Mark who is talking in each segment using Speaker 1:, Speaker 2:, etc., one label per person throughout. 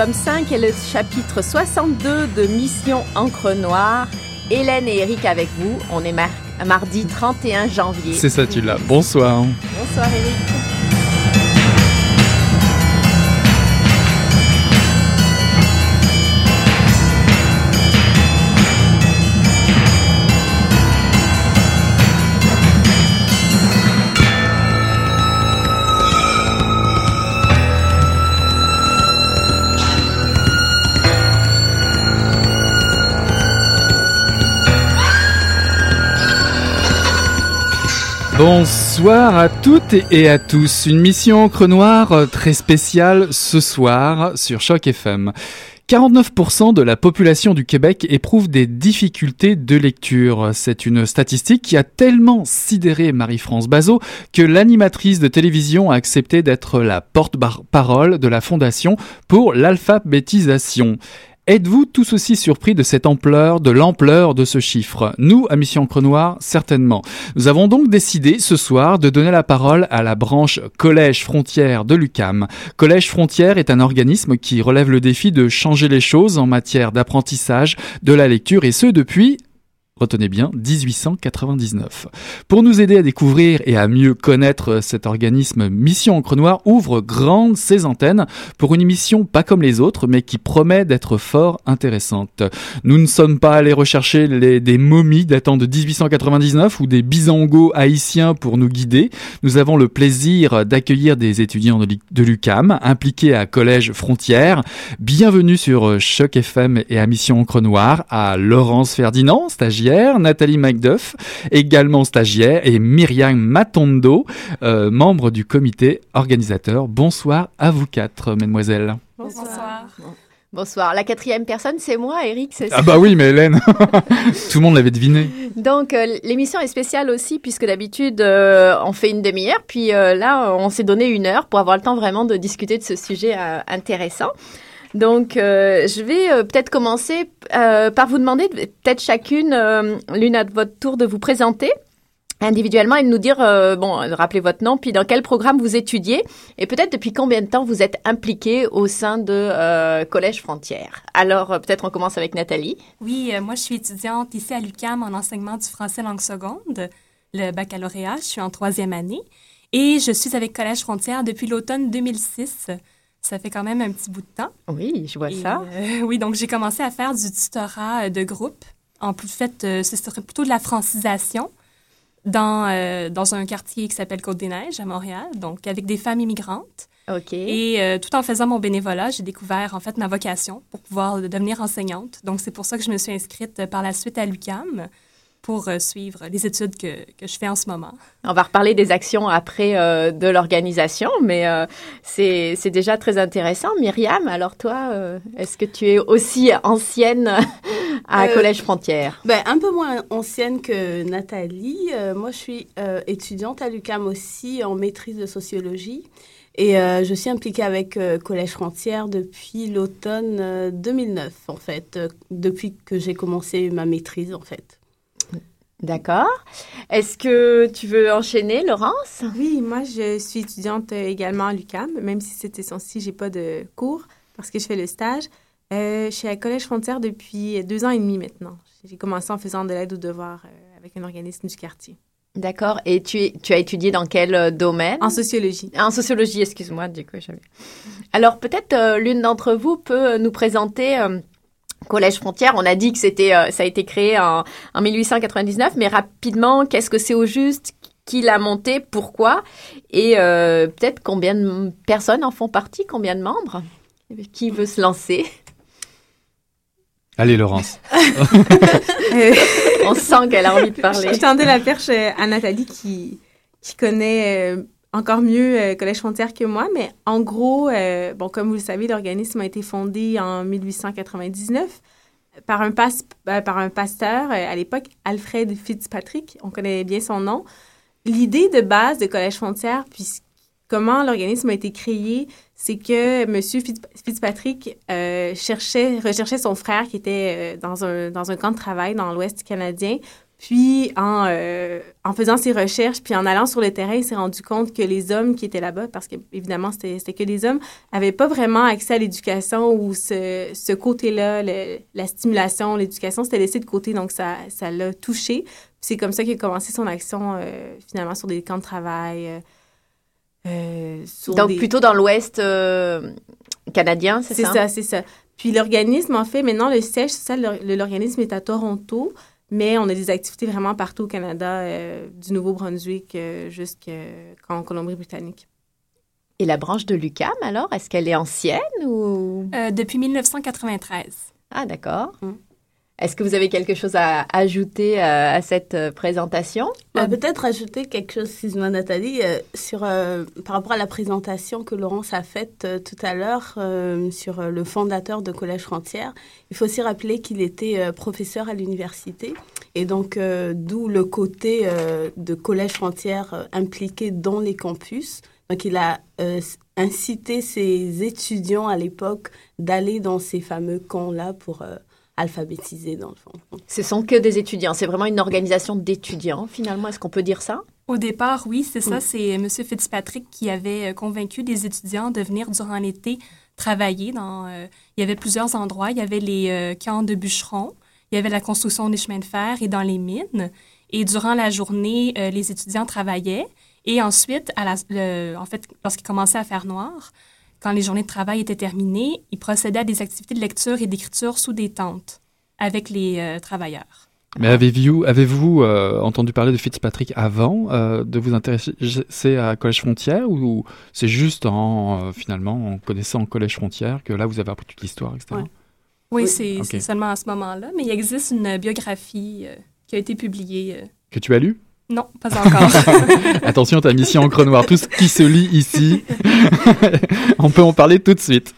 Speaker 1: tome 5 et le chapitre 62 de Mission Encre Noire. Hélène et Eric avec vous. On est mardi 31 janvier.
Speaker 2: C'est ça, tu l'as. Bonsoir.
Speaker 1: Bonsoir, Eric.
Speaker 2: Bonsoir à toutes et à tous. Une mission encre noire très spéciale ce soir sur Choc FM. 49% de la population du Québec éprouve des difficultés de lecture. C'est une statistique qui a tellement sidéré Marie-France Bazot que l'animatrice de télévision a accepté d'être la porte-parole de la Fondation pour l'alphabétisation. Êtes-vous tous aussi surpris de cette ampleur, de l'ampleur de ce chiffre? Nous, à Mission Crenoir, certainement. Nous avons donc décidé ce soir de donner la parole à la branche Collège Frontière de l'UCAM. Collège Frontière est un organisme qui relève le défi de changer les choses en matière d'apprentissage de la lecture et ce depuis retenez bien, 1899. Pour nous aider à découvrir et à mieux connaître cet organisme, Mission Encre Noire ouvre grande ses antennes pour une émission pas comme les autres, mais qui promet d'être fort intéressante. Nous ne sommes pas allés rechercher des momies datant de 1899 ou des bisangos haïtiens pour nous guider. Nous avons le plaisir d'accueillir des étudiants de l'UCAM impliqués à Collège Frontière. Bienvenue sur Choc FM et à Mission Encre Noire à Laurence Ferdinand, stagiaire Nathalie Macduff, également stagiaire, et Myriam Matondo, euh, membre du comité organisateur. Bonsoir à vous quatre, mesdemoiselles.
Speaker 1: Bonsoir. Bonsoir. La quatrième personne, c'est moi, Eric.
Speaker 2: Ah bah oui, mais Hélène, tout le monde l'avait deviné.
Speaker 1: Donc euh, l'émission est spéciale aussi puisque d'habitude euh, on fait une demi-heure, puis là on s'est donné une heure pour avoir le temps vraiment de discuter de ce sujet intéressant. Donc, euh, je vais euh, peut-être commencer euh, par vous demander, peut-être chacune, l'une à votre tour, de vous présenter individuellement et de nous dire, bon, rappelez votre nom, puis dans quel programme vous étudiez et peut-être depuis combien de temps vous êtes impliqué au sein de Collège Frontières. Alors, peut-être on commence avec Nathalie.
Speaker 3: Oui, moi je suis étudiante ici à l'UCAM en enseignement du français langue seconde, le baccalauréat. Je suis en troisième année et je suis avec Collège Frontières depuis l'automne 2006. Ça fait quand même un petit bout de temps.
Speaker 1: Oui, je vois ça.
Speaker 3: Euh, oui, donc j'ai commencé à faire du tutorat euh, de groupe. En plus, fait, euh, ce serait plutôt de la francisation dans, dans un quartier qui s'appelle Côte-des-Neiges à Montréal, donc avec des femmes immigrantes.
Speaker 1: OK.
Speaker 3: Et tout en faisant mon bénévolat, j'ai découvert en fait ma vocation pour pouvoir devenir enseignante. Donc c'est pour ça que je me suis inscrite par la suite à l'UCAM pour euh, suivre les études que, que, je fais en ce moment.
Speaker 1: On va reparler des actions après euh, de l'organisation, mais euh, c'est déjà très intéressant. Myriam, alors toi, est-ce que tu es aussi ancienne à Collège Frontière?
Speaker 4: Ben, un peu moins ancienne que Nathalie. moi, je suis étudiante à l'UCAM aussi en maîtrise de sociologie. Et je suis impliquée avec Collège Frontière depuis l'automne 2009, en fait, depuis que j'ai commencé ma maîtrise, en fait.
Speaker 1: D'accord. Est-ce que tu veux enchaîner, Laurence?
Speaker 5: Oui, moi, je suis étudiante également à l'UCAM, même si c'était censé, j'ai pas de cours parce que je fais le stage. Euh, je suis à Collège Frontière depuis deux ans et demi maintenant. J'ai commencé en faisant de l'aide aux devoirs euh, avec un organisme du quartier.
Speaker 1: D'accord. Et tu, tu as étudié dans quel euh, domaine?
Speaker 5: En sociologie.
Speaker 1: En sociologie, excuse-moi, du coup, j'avais. Alors, peut-être l'une d'entre vous peut nous présenter Collège Frontière, on a dit que c'était, euh, ça a été créé en, 1899, mais rapidement, qu'est-ce que c'est au juste? Qui l'a monté? Pourquoi? Et euh, peut-être combien de personnes en font partie? Combien de membres? Qui veut se lancer?
Speaker 2: Allez, Laurence.
Speaker 1: on sent qu'elle a envie de parler.
Speaker 5: Je tendais la perche à Nathalie qui, qui connaît euh, encore mieux euh, Collège Frontière que moi, mais en gros, euh, bon, comme vous le savez, l'organisme a été fondé en 1899 par un, euh, par un pasteur à l'époque, Alfred Fitzpatrick. On connaît bien son nom. L'idée de base de Collège Frontière, puis comment l'organisme a été créé, c'est que M. Fitzpatrick cherchait, recherchait son frère qui était dans, un, dans un camp de travail dans l'Ouest canadien Puis, en, euh, en faisant ses recherches, puis en allant sur le terrain, il s'est rendu compte que les hommes qui étaient là-bas, parce qu'évidemment, c'était que des hommes, n'avaient pas vraiment accès à l'éducation ou ce, ce côté-là, la stimulation, l'éducation, c'était laissé de côté. Donc, ça ça l'a touché. C'est comme ça qu'il a commencé son action, euh, finalement, sur des camps de travail. Euh,
Speaker 1: donc, plutôt dans l'Ouest canadien, c'est ça?
Speaker 5: C'est ça, c'est ça. Puis l'organisme, en fait, maintenant, le siège, ça, l'organisme est à Toronto. Mais on a des activités vraiment partout au Canada, euh, du Nouveau-Brunswick euh, jusqu'en Colombie-Britannique.
Speaker 1: Et la branche de l'UCAM, alors, est-ce qu'elle est ancienne ou...
Speaker 3: Euh, depuis 1993.
Speaker 1: Ah, d'accord. Hum. Est-ce que vous avez quelque chose à ajouter euh, à, cette euh, présentation?
Speaker 4: Peut-être ajouter quelque chose, excuse-moi Nathalie, euh, sur, par rapport à la présentation que Laurence a faite tout à l'heure sur le fondateur de Collège Frontière. Il faut aussi rappeler qu'il était professeur à l'université et donc d'où le côté de Collège Frontière impliqué dans les campus. Donc il a incité ses étudiants à l'époque d'aller dans ces fameux camps-là pour alphabétisés dans le fond.
Speaker 1: Ce sont que des étudiants. C'est vraiment une organisation d'étudiants finalement. Est-ce qu'on peut dire ça?
Speaker 3: Au départ, oui, c'est ça. C'est M. Fitzpatrick qui avait euh, convaincu des étudiants de venir durant l'été travailler dans. Euh, il y avait plusieurs endroits. Il y avait les euh, camps de bûcherons, il y avait la construction des chemins de fer et dans les mines. Et durant la journée, les étudiants travaillaient. Et ensuite, à la, en fait, lorsqu'il commençait à faire noir, quand les journées de travail étaient terminées, ils procédaient à des activités de lecture et d'écriture sous des tentes avec les euh, travailleurs.
Speaker 2: Mais avez-vous avez euh, entendu parler de Fitzpatrick avant euh, de vous intéresser à Collège Frontière ou c'est juste en finalement en connaissant Collège Frontière que là vous avez appris toute l'histoire, etc.
Speaker 3: Oui, c'est seulement à ce moment-là, mais il existe une biographie qui a été publiée.
Speaker 2: Que tu as lue?
Speaker 3: Non, pas encore.
Speaker 2: Attention, ta mission encre noire. Tout ce qui se lit ici, on peut en parler tout de suite.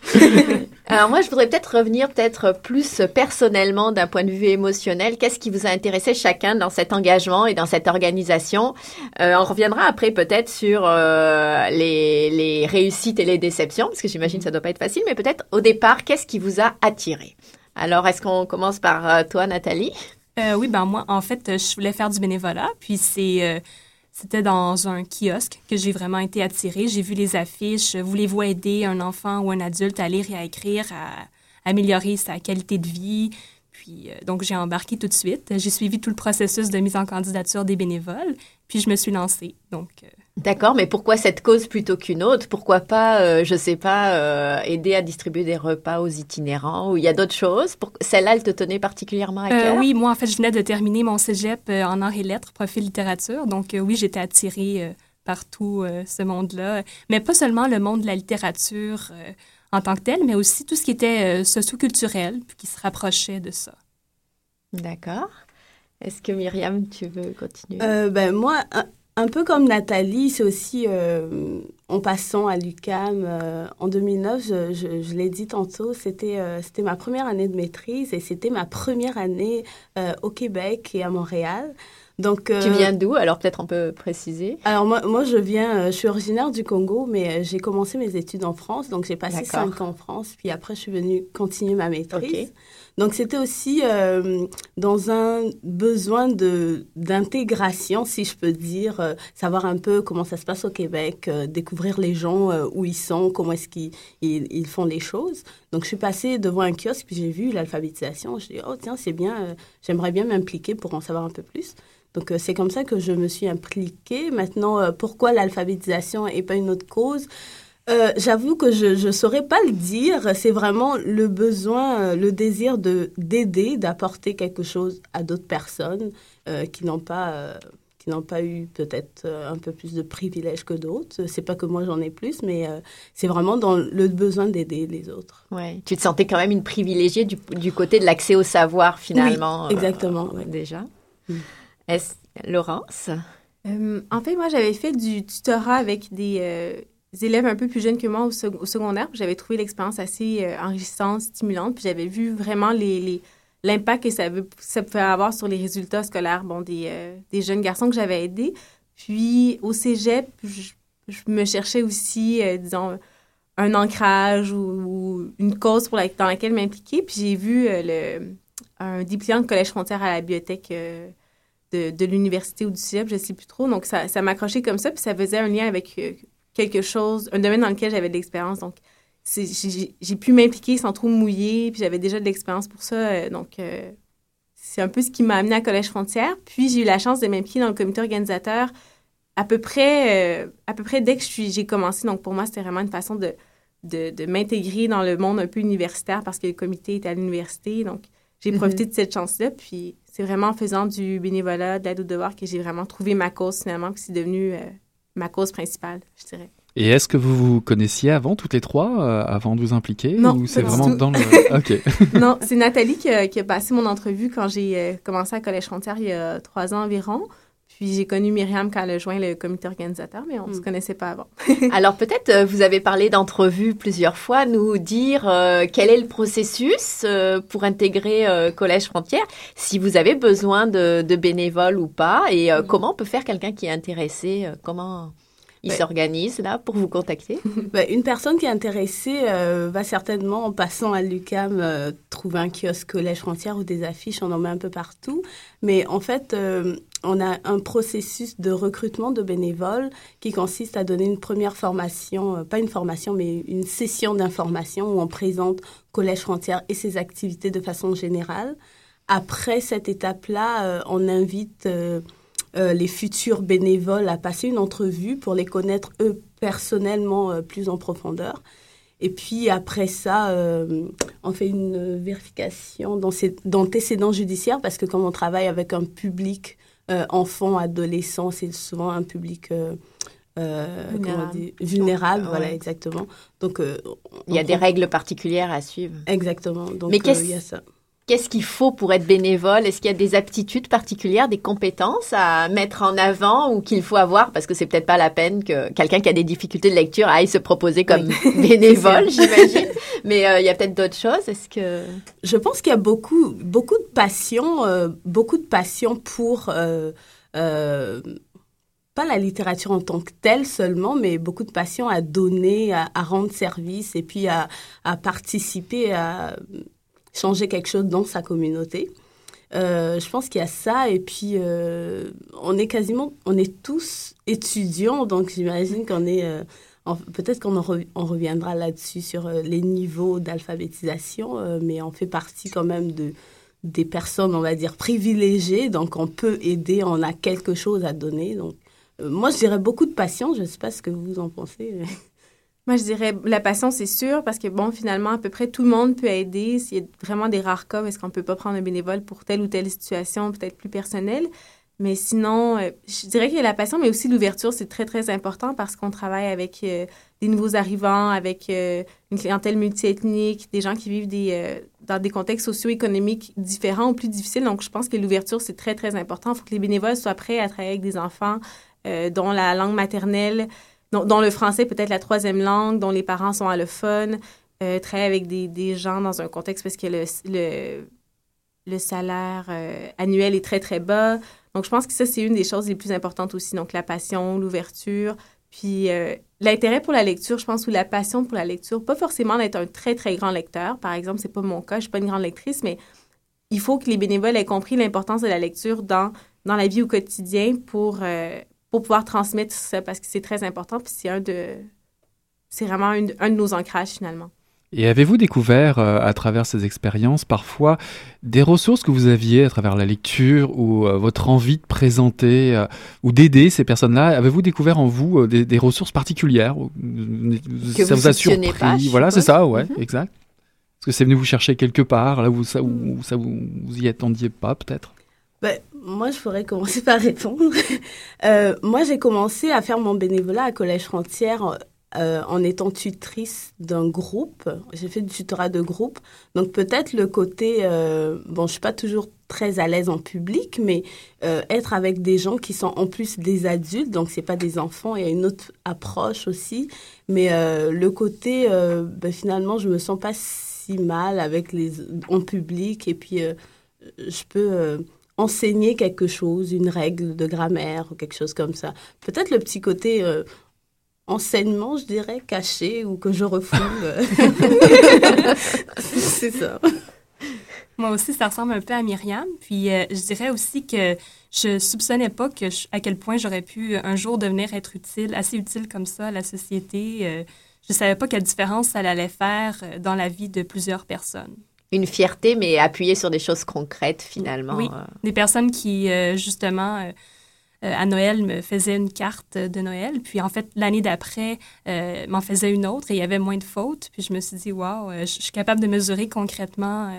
Speaker 1: Alors moi, je voudrais peut-être revenir peut-être plus personnellement d'un point de vue émotionnel. Qu'est-ce qui vous a intéressé chacun dans cet engagement et dans cette organisation? Euh, On reviendra après peut-être sur euh, les, les réussites et les déceptions, parce que j'imagine que ça doit pas être facile, mais peut-être au départ, qu'est-ce qui vous a attiré? Alors, est-ce qu'on commence par euh, toi, Nathalie?
Speaker 3: Euh, oui, ben moi, en fait, je voulais faire du bénévolat, puis c'est euh, c'était dans un kiosque que j'ai vraiment été attirée. J'ai vu les affiches. Voulez-vous aider un enfant ou un adulte à lire et à écrire, à améliorer sa qualité de vie? Puis, euh, donc, j'ai embarqué tout de suite. J'ai suivi tout le processus de mise en candidature des bénévoles, puis je me suis lancée. Donc,
Speaker 1: D'accord, mais pourquoi cette cause plutôt qu'une autre? Pourquoi pas, euh, je sais pas, euh, aider à distribuer des repas aux itinérants ou il y a d'autres choses? Pour... Celle-là, elle te tenait particulièrement à euh, cœur?
Speaker 3: Oui, moi, en fait, je venais de terminer mon cégep en arts et lettres, profil littérature. Donc, oui, j'étais attirée par tout ce monde-là. Mais pas seulement le monde de la littérature en tant que tel, mais aussi tout ce qui était socio-culturel, qui se rapprochait de ça.
Speaker 1: D'accord. Est-ce que Myriam, tu veux continuer?
Speaker 4: Ben, Moi, un peu comme Nathalie, c'est aussi euh, en passant à l'UCAM euh, en 2009, je, je, l'ai dit tantôt, c'était euh, c'était ma première année de maîtrise et c'était ma première année au Québec et à Montréal.
Speaker 1: Donc, tu viens d'où? Alors peut-être on peut préciser.
Speaker 4: Alors moi, moi je viens, je suis originaire du Congo, mais j'ai commencé mes études en France, donc j'ai passé cinq ans en France, puis après je suis venue continuer ma maîtrise. Donc c'était aussi euh, dans un besoin de d'intégration, si je peux dire, euh, savoir un peu comment ça se passe au Québec, euh, découvrir les gens où ils sont, comment est-ce qu'ils ils, font les choses. Donc je suis passée devant un kiosque puis j'ai vu l'alphabétisation. Je dis oh tiens c'est bien, j'aimerais bien m'impliquer pour en savoir un peu plus. Donc c'est comme ça que je me suis impliquée. Maintenant pourquoi l'alphabétisation et pas une autre cause? Euh, j'avoue que je ne saurais pas le dire. C'est vraiment le besoin, euh, le désir de d'aider, d'apporter quelque chose à d'autres personnes euh, qui n'ont pas qui n'ont pas eu peut-être un peu plus de privilèges que d'autres. C'est pas que moi j'en ai plus, mais c'est vraiment dans le besoin d'aider les autres.
Speaker 1: Ouais. Tu te sentais quand même une privilégiée du, du côté de l'accès au savoir finalement.
Speaker 4: Oui, exactement.
Speaker 1: Déjà. Mm. Est-ce Laurence?
Speaker 5: En fait, moi j'avais fait du tutorat avec des des élèves un peu plus jeunes que moi au, secondaire. J'avais trouvé l'expérience assez euh, enrichissante, stimulante. Puis j'avais vu vraiment l'impact que ça, ça, pouvait avoir sur les résultats scolaires euh, des jeunes garçons que j'avais aidés. Puis au cégep, je, me cherchais aussi, euh, disons, un ancrage ou, une cause dans laquelle m'impliquer. Puis j'ai vu un diplôme de Collège Frontière à la bibliothèque de, l'université ou du cégep, je ne sais plus trop. Donc, ça, m'accrochait comme ça, puis ça faisait un lien avec quelque chose, un domaine dans lequel j'avais de l'expérience. Donc, j'ai pu m'impliquer sans trop mouiller, puis j'avais déjà de l'expérience pour ça. Euh, donc, euh, c'est un peu ce qui m'a amené à Collège Frontière. Puis, j'ai eu la chance de m'impliquer dans le comité organisateur à peu près, à peu près dès que j'ai commencé. Donc, pour moi, c'était vraiment une façon de, de, de m'intégrer dans le monde un peu universitaire parce que le comité était à l'université. Donc, j'ai mm-hmm. profité de cette chance-là. Puis, c'est vraiment en faisant du bénévolat, de l'aide au devoir que j'ai vraiment trouvé ma cause finalement, que c'est devenu ma cause principale, je dirais.
Speaker 2: Et est-ce que vous vous connaissiez avant, toutes les trois, euh, avant de vous impliquer?
Speaker 5: Non,
Speaker 2: ou c'est vraiment dans le...
Speaker 5: OK. non, c'est Nathalie qui a, passé mon entrevue quand j'ai euh, commencé à Collège Frontière il y a trois ans environ. Puis j'ai connu Myriam quand elle a joint le comité organisateur, mais on ne se hmm. connaissait pas avant.
Speaker 1: Alors peut-être, euh, vous avez parlé d'entrevue plusieurs fois, nous dire quel est le processus pour intégrer Collège Frontière, si vous avez besoin de, de bénévoles ou pas, et hmm. comment peut faire quelqu'un qui est intéressé, comment il s'organise là pour vous contacter
Speaker 4: bah, Une personne qui est intéressée euh, va certainement, en passant à l'UCAM, euh, trouver un kiosque collège frontière ou des affiches, on en met un peu partout. Mais en fait, euh, on a un processus de recrutement de bénévoles qui consiste à donner une première formation, pas une formation, mais une session d'information où on présente Collège Frontière et ses activités de façon générale. Après cette étape-là, on invite euh, les futurs bénévoles à passer une entrevue pour les connaître eux personnellement euh, plus en profondeur. Et puis après ça, euh, on fait une vérification d'antécédents judiciaires parce que comme on travaille avec un public enfant, adolescent, c'est souvent un public vulnérable. vulnérable voilà, exactement. Donc,
Speaker 1: il y a des règles particulières à suivre.
Speaker 4: Exactement. Donc, Mais qu'est-ce... il y a ça
Speaker 1: Qu'est-ce qu'il faut pour être bénévole? Est-ce qu'il y a des aptitudes particulières, des compétences à mettre en avant ou qu'il faut avoir? Parce que c'est peut-être pas la peine que quelqu'un qui a des difficultés de lecture aille se proposer comme bénévole, j'imagine. Mais euh, il y a peut-être d'autres choses. Est-ce que
Speaker 4: Je pense qu'il y a beaucoup, beaucoup de passion, euh, beaucoup de passion pour euh, pas la littérature en tant que telle seulement, mais beaucoup de passion à donner, à, à rendre service et puis à, à participer à changer quelque chose dans sa communauté. Euh, je pense qu'il y a ça et puis euh, on est quasiment, on est tous étudiants, donc j'imagine qu'on est, euh, peut-être qu'on on reviendra là-dessus sur les niveaux d'alphabétisation, mais on fait partie quand même de des personnes, on va dire privilégiées, donc on peut aider, on a quelque chose à donner. Donc moi je dirais beaucoup de patience, je ne sais pas ce que vous en pensez.
Speaker 5: Moi, je dirais la passion, c'est sûr, parce que, bon, finalement, à peu près tout le monde peut aider. S'il y a vraiment des rares cas, est-ce qu'on ne peut pas prendre un bénévole pour telle ou telle situation, peut-être plus personnelle. Mais sinon, euh, je dirais que la passion, mais aussi l'ouverture, c'est très, très important parce qu'on travaille avec euh, des nouveaux arrivants, avec euh, une clientèle multiethnique, des gens qui vivent des, dans des contextes socio-économiques différents ou plus difficiles. Donc, je pense que l'ouverture, c'est très, très important. Il faut que les bénévoles soient prêts à travailler avec des enfants dont la langue maternelle dont, le français peut être la troisième langue, dont les parents sont allophones, euh, travailler avec des, des, gens dans un contexte parce que le, le, le salaire euh, annuel est très, très bas. Donc, je pense que ça, c'est une des choses les plus importantes aussi. Donc, la passion, l'ouverture, puis euh, l'intérêt pour la lecture, je pense, ou la passion pour la lecture. Pas forcément d'être un très, très grand lecteur. Par exemple, c'est pas mon cas, je suis pas une grande lectrice, mais il faut que les bénévoles aient compris l'importance de la lecture dans, dans la vie au quotidien pour, euh, pour pouvoir transmettre ça parce que c'est très important. Puis c'est un de. C'est vraiment un, de nos ancrages finalement.
Speaker 2: Et avez-vous découvert euh, à travers ces expériences parfois des ressources que vous aviez à travers la lecture ou euh, votre envie de présenter euh, ou d'aider ces personnes-là? Avez-vous découvert en vous des, ressources particulières
Speaker 1: que Ça vous, a surpris? pas,
Speaker 2: Voilà, c'est ça, ouais, mm-hmm. exact. Est-ce que c'est venu vous chercher quelque part là où ça, où, ça vous, vous y attendiez pas peut-être?
Speaker 4: Ben, moi, je pourrais commencer par répondre. euh, moi, j'ai commencé à faire mon bénévolat à Collège Frontière euh, en étant tutrice d'un groupe. J'ai fait du tutorat de groupe. Donc, peut-être le côté... Euh, bon, je suis pas toujours très à l'aise en public, mais euh, être avec des gens qui sont en plus des adultes, donc c'est pas des enfants, il y a une autre approche aussi. Mais le côté, ben, finalement, je me sens pas si mal avec les en public et puis je peux enseigner quelque chose, une règle de grammaire ou quelque chose comme ça. Peut-être le petit côté euh, enseignement, je dirais, caché ou que je refoule. c'est ça.
Speaker 3: Moi aussi, ça ressemble un peu à Myriam. Puis euh, je dirais aussi que je soupçonnais pas que à quel point j'aurais pu un jour devenir être utile, assez utile comme ça à la société. Euh, je savais pas quelle différence ça allait faire euh, dans la vie de plusieurs personnes.
Speaker 1: Une fierté, mais appuyée sur des choses concrètes finalement.
Speaker 3: Oui, des personnes qui justement à Noël me faisaient une carte de Noël, puis en fait l'année d'après m'en faisait une autre et il y avait moins de fautes. Puis je me suis dit waouh, je suis capable de mesurer concrètement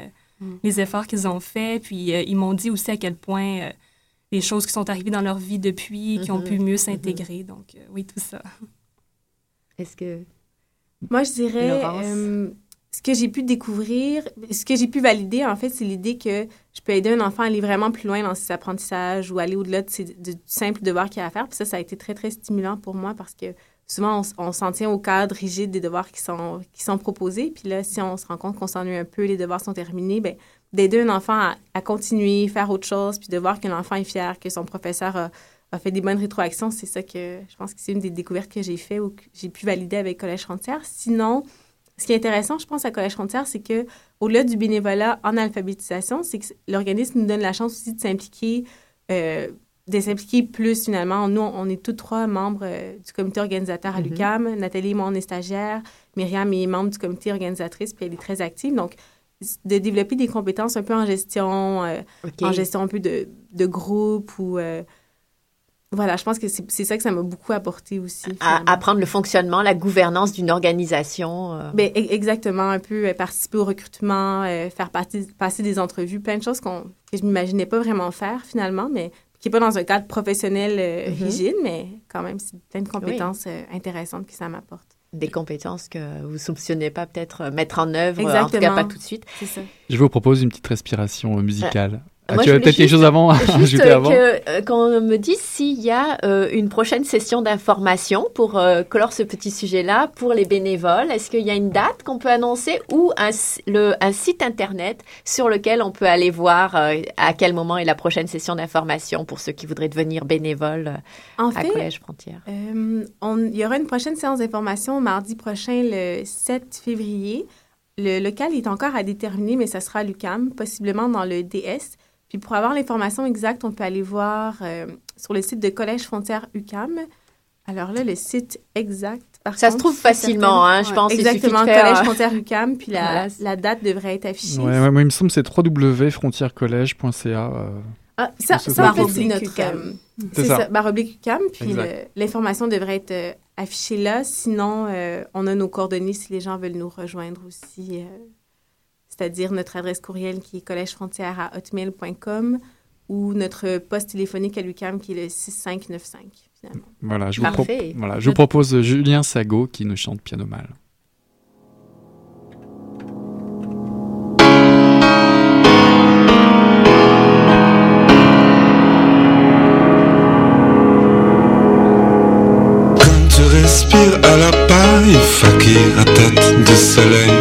Speaker 3: Mm. les efforts qu'ils ont faits. Puis euh, ils m'ont dit aussi à quel point euh, les choses qui sont arrivées dans leur vie depuis, qui ont pu
Speaker 1: Mm-hmm.
Speaker 3: mieux s'intégrer. Donc, euh, oui, tout ça.
Speaker 1: Est-ce que.
Speaker 5: Moi, je dirais, euh, ce que j'ai pu découvrir, ce que j'ai pu valider, en fait, c'est l'idée que je peux aider un enfant à aller vraiment plus loin dans ses apprentissages ou aller au-delà de du simple devoir qu'il a à faire. Puis ça, ça a été très, très stimulant pour moi parce que souvent, on, s'en tient au cadre rigide des devoirs qui sont, qui sont proposés. Puis là, si on se rend compte qu'on s'ennuie un peu, les devoirs sont terminés, ben d'aider un enfant à, continuer, faire autre chose, puis de voir que l'enfant est fier, que son professeur a, a fait des bonnes rétroactions, c'est ça que je pense que c'est une des découvertes que j'ai fait ou que j'ai pu valider avec Collège Frontière. Sinon, ce qui est intéressant, je pense, à Collège Frontière, c'est que au-delà du bénévolat en alphabétisation, c'est que l'organisme nous donne la chance aussi de s'impliquer, euh, de s'impliquer plus finalement. Nous, on est tous trois membres euh, du comité organisateur à
Speaker 1: Mhm.
Speaker 5: l'UCAM. Nathalie et moi, on est stagiaires. Myriam est membre du comité organisatrice, puis elle est très active. Donc, de développer des compétences un peu en gestion, euh, en gestion un peu de, de groupe ou... voilà, je pense que c'est ça que ça m'a beaucoup apporté aussi.
Speaker 1: À- apprendre le fonctionnement, la gouvernance d'une organisation. euh.
Speaker 5: Ben, e- exactement, un peu euh, participer au recrutement, euh, faire partie, passer des entrevues, plein de choses qu'on, que je m'imaginais pas vraiment faire finalement, mais qui n'est pas dans un cadre professionnel euh,
Speaker 1: Mhm.
Speaker 5: rigide, mais quand même, c'est plein de compétences euh, intéressantes que ça m'apporte.
Speaker 1: des compétences que vous soupçonnez pas peut-être mettre en œuvre, euh, en tout cas
Speaker 5: Exactement.
Speaker 1: pas tout de suite.
Speaker 5: C'est ça.
Speaker 2: Je vous propose une petite respiration euh, musicale. Ah,
Speaker 1: moi,
Speaker 2: tu avais peut-être quelque
Speaker 1: juste-
Speaker 2: chose avant à
Speaker 1: Juste
Speaker 2: ajouter avant
Speaker 1: que, euh, qu'on me dise s'il y a euh, une prochaine session d'information pour euh, clore ce petit sujet-là pour les bénévoles. Est-ce qu'il y a une date qu'on peut annoncer ou un, s- le, un site internet sur lequel on peut aller voir euh, à quel moment est la prochaine session d'information pour ceux qui voudraient devenir bénévoles
Speaker 5: En
Speaker 1: à
Speaker 5: fait,
Speaker 1: Collège Frontière?
Speaker 5: Euh, on- il y aura une prochaine séance d'information mardi prochain, le 7 février. Le local est encore à déterminer, mais ça sera à l'UCAM, possiblement dans le DS. Puis pour avoir l'information exacte, on peut aller voir euh, sur le site de Collège Frontière UCAM. Alors là, le site exact, par
Speaker 1: Ça se trouve facilement, hein, je pense.
Speaker 5: Exactement,
Speaker 1: faire,
Speaker 5: Collège
Speaker 1: euh,
Speaker 5: Frontière UCAM, puis la, la date devrait être affichée.
Speaker 2: Ouais, ouais, moi, il me semble que c'est www.frontierecollège.ca. euh,
Speaker 5: Ah, ça,
Speaker 2: Ça,
Speaker 5: ça, en
Speaker 2: c'est
Speaker 5: fait,
Speaker 2: cool.
Speaker 5: c'est notre... Euh,
Speaker 2: C'est ça.
Speaker 5: ça, barre oblique UQAM, puis l'information devrait être euh, affichée là. Sinon, euh, on a nos coordonnées si les gens veulent nous rejoindre aussi. C'est-à-dire notre adresse courriel qui est collègefrontière à hotmail.com ou notre poste téléphonique à l'UQAM qui est le 6595, finalement.
Speaker 2: Voilà, je vous, pro- voilà, je vous propose Julien Sago qui nous chante Piano Mal.
Speaker 6: Quand tu respires à la paille, fakir à tête de soleil,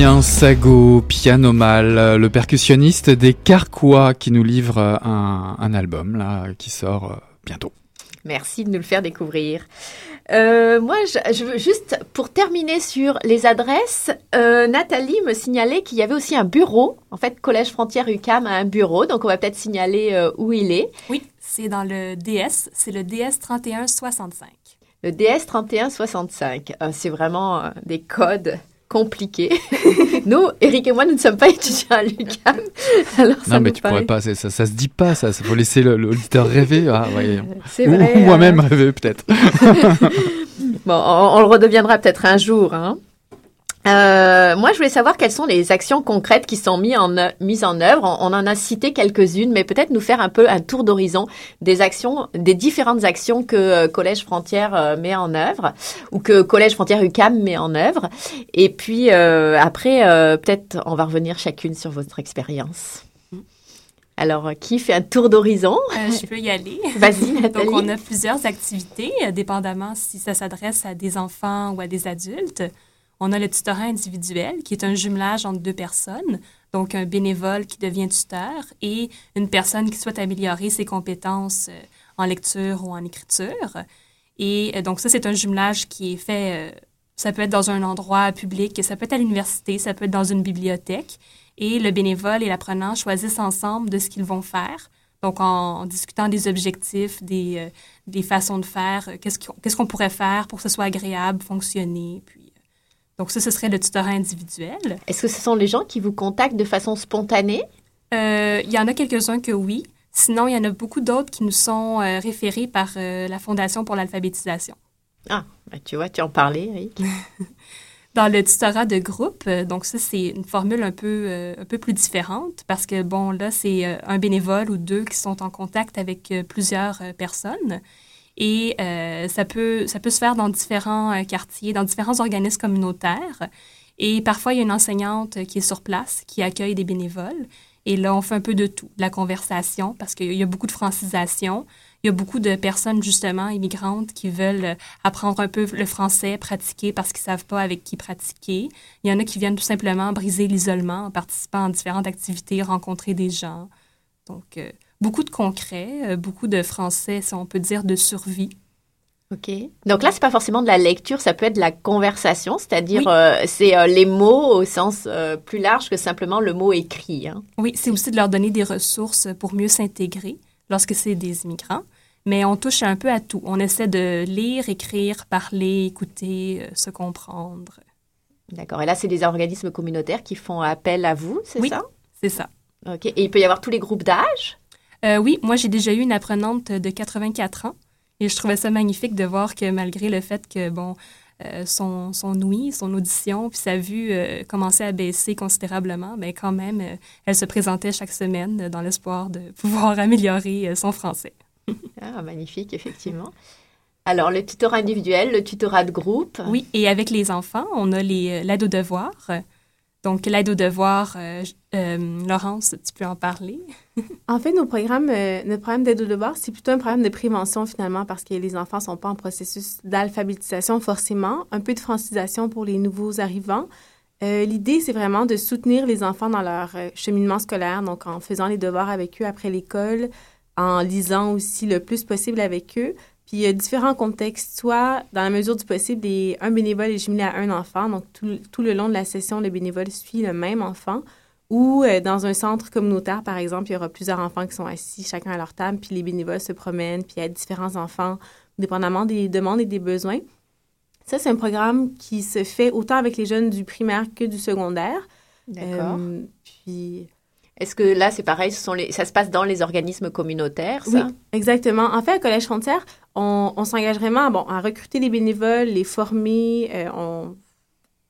Speaker 2: Julien Sago, piano mal, le percussionniste des Carquois qui nous livre un, un album là qui sort euh, bientôt.
Speaker 1: Merci de nous le faire découvrir. Euh, moi, je, je, veux juste pour terminer sur les adresses, euh, Nathalie me signalait qu'il y avait aussi un bureau. En fait, Collège Frontière UCAM a un bureau, donc on va peut-être signaler euh, où il est.
Speaker 3: Oui, c'est dans le DS, c'est le DS 3165.
Speaker 1: Le DS 3165, euh, c'est vraiment euh, des codes compliqués. nous, Eric et moi, nous ne sommes pas étudiants à l'UCAM. Alors ça
Speaker 2: Non, mais tu
Speaker 1: paraît-
Speaker 2: pourrais pas, c'est- ça, ça se dit pas, ça. Il faut laisser l'auditeur rêver. Ah, ouais.
Speaker 1: C'est
Speaker 2: Ou,
Speaker 1: vrai.
Speaker 2: ou
Speaker 1: euh,
Speaker 2: moi-même rêver, peut-être.
Speaker 1: Bon, on, on le redeviendra peut-être un jour. Hein. Euh, moi, je voulais savoir quelles sont les actions concrètes qui sont mises en, mises en œuvre. On, on en a cité quelques-unes, mais peut-être nous faire un peu un tour d'horizon des actions, des différentes actions que euh, Collège Frontière euh, met en œuvre ou que Collège Frontière UCAM met en œuvre. Et puis après, peut-être on va revenir chacune sur votre expérience. Alors, qui fait un tour d'horizon?
Speaker 3: Euh, je peux y aller.
Speaker 1: Vas-y, Nathalie.
Speaker 3: Donc, on a plusieurs activités, dépendamment si ça s'adresse à des enfants ou à des adultes. On a le tutorat individuel, qui est un jumelage entre deux personnes, donc un bénévole qui devient tuteur et une personne qui souhaite améliorer ses compétences euh, en lecture ou en écriture. Et euh, donc, ça, c'est un jumelage qui est fait, euh, ça peut être dans un endroit public, ça peut être à l'université, ça peut être dans une bibliothèque. Et le bénévole et l'apprenant choisissent ensemble de ce qu'ils vont faire. Donc, en, discutant des objectifs, des, des façons de faire, qu'est-ce qu'on pourrait faire pour que ce soit agréable, fonctionner. Puis, donc, ça, ce serait le tutorat individuel.
Speaker 1: Est-ce que ce sont les gens qui vous contactent de façon spontanée?
Speaker 3: Euh, Il y en a quelques-uns que oui. Sinon, il y en a beaucoup d'autres qui nous sont euh, référés par euh, la Fondation pour l'alphabétisation.
Speaker 1: Ah, ben, tu vois, tu en parlais, Eric.
Speaker 3: Dans le tutorat de groupe, donc ça, c'est une formule un peu, un peu plus différente parce que, bon, là, c'est un bénévole ou deux qui sont en contact avec plusieurs personnes. Et euh, ça, peut, ça peut se faire dans différents euh, quartiers, dans différents organismes communautaires. Et parfois, il y a une enseignante qui est sur place, qui accueille des bénévoles. Et là, on fait un peu de tout. De la conversation, parce qu'il y a beaucoup de francisation. Il y a beaucoup de personnes, justement, immigrantes, qui veulent euh, apprendre un peu le français, pratiquer parce qu'ils ne savent pas avec qui pratiquer. Il y en a qui viennent tout simplement briser l'isolement en participant à différentes activités, rencontrer des gens. Donc, euh, beaucoup de concret, euh, beaucoup de français, si on peut dire, de survie.
Speaker 1: OK. Donc là, c'est pas forcément de la lecture, ça peut être de la conversation, c'est-à-dire
Speaker 3: Oui.
Speaker 1: euh, c'est euh, les mots au sens euh, plus large que simplement le mot écrit. Hein.
Speaker 3: Oui, c'est aussi de leur donner des ressources pour mieux s'intégrer lorsque c'est des immigrants. Mais on touche un peu à tout. On essaie de lire, écrire, parler, écouter, se comprendre.
Speaker 1: D'accord. Et là, c'est des organismes communautaires qui font appel à vous, c'est
Speaker 3: Oui.
Speaker 1: ça?
Speaker 3: C'est ça.
Speaker 1: OK. Et il peut y avoir tous les groupes d'âge?
Speaker 3: Euh, oui, moi j'ai déjà eu une apprenante de 84 ans et je trouvais ça magnifique de voir que malgré le fait que bon euh, son, son ouïe, son audition puis sa vue euh, commençait à baisser considérablement, mais quand même euh, elle se présentait chaque semaine dans l'espoir de pouvoir améliorer son français.
Speaker 1: Ah, magnifique, effectivement. Alors, le tutorat individuel, le tutorat de groupe.
Speaker 3: Oui, et avec les enfants, on a les, l'aide aux devoirs. Donc l'aide aux devoirs, euh, euh, Laurence, tu peux en parler?
Speaker 5: En fait, nos programmes, euh, notre programme d'aide aux devoirs, c'est plutôt un programme de prévention finalement parce que les enfants ne sont pas en processus d'alphabétisation forcément, un peu de francisation pour les nouveaux arrivants. L'idée, c'est vraiment de soutenir les enfants dans leur cheminement scolaire, donc en faisant les devoirs avec eux après l'école, en lisant aussi le plus possible avec eux. Puis il y a différents contextes, soit dans la mesure du possible, des- un bénévole est jumelé à un enfant, donc tout, tout le long de la session, le bénévole suit le même enfant. Ou euh, dans un centre communautaire, par exemple, il y aura plusieurs enfants qui sont assis, chacun à leur table, puis les bénévoles se promènent, puis aident différents enfants, dépendamment des demandes et des besoins. Ça, c'est un programme qui se fait autant avec les jeunes du primaire que du secondaire.
Speaker 1: D'accord.
Speaker 5: Euh, puis,
Speaker 1: Est-ce que là, c'est pareil, ce sont les... ça se passe dans les organismes communautaires, ça
Speaker 5: oui, exactement. En fait, à Collège Frontière, on, on s'engage vraiment bon, à recruter les bénévoles, les former, euh, on,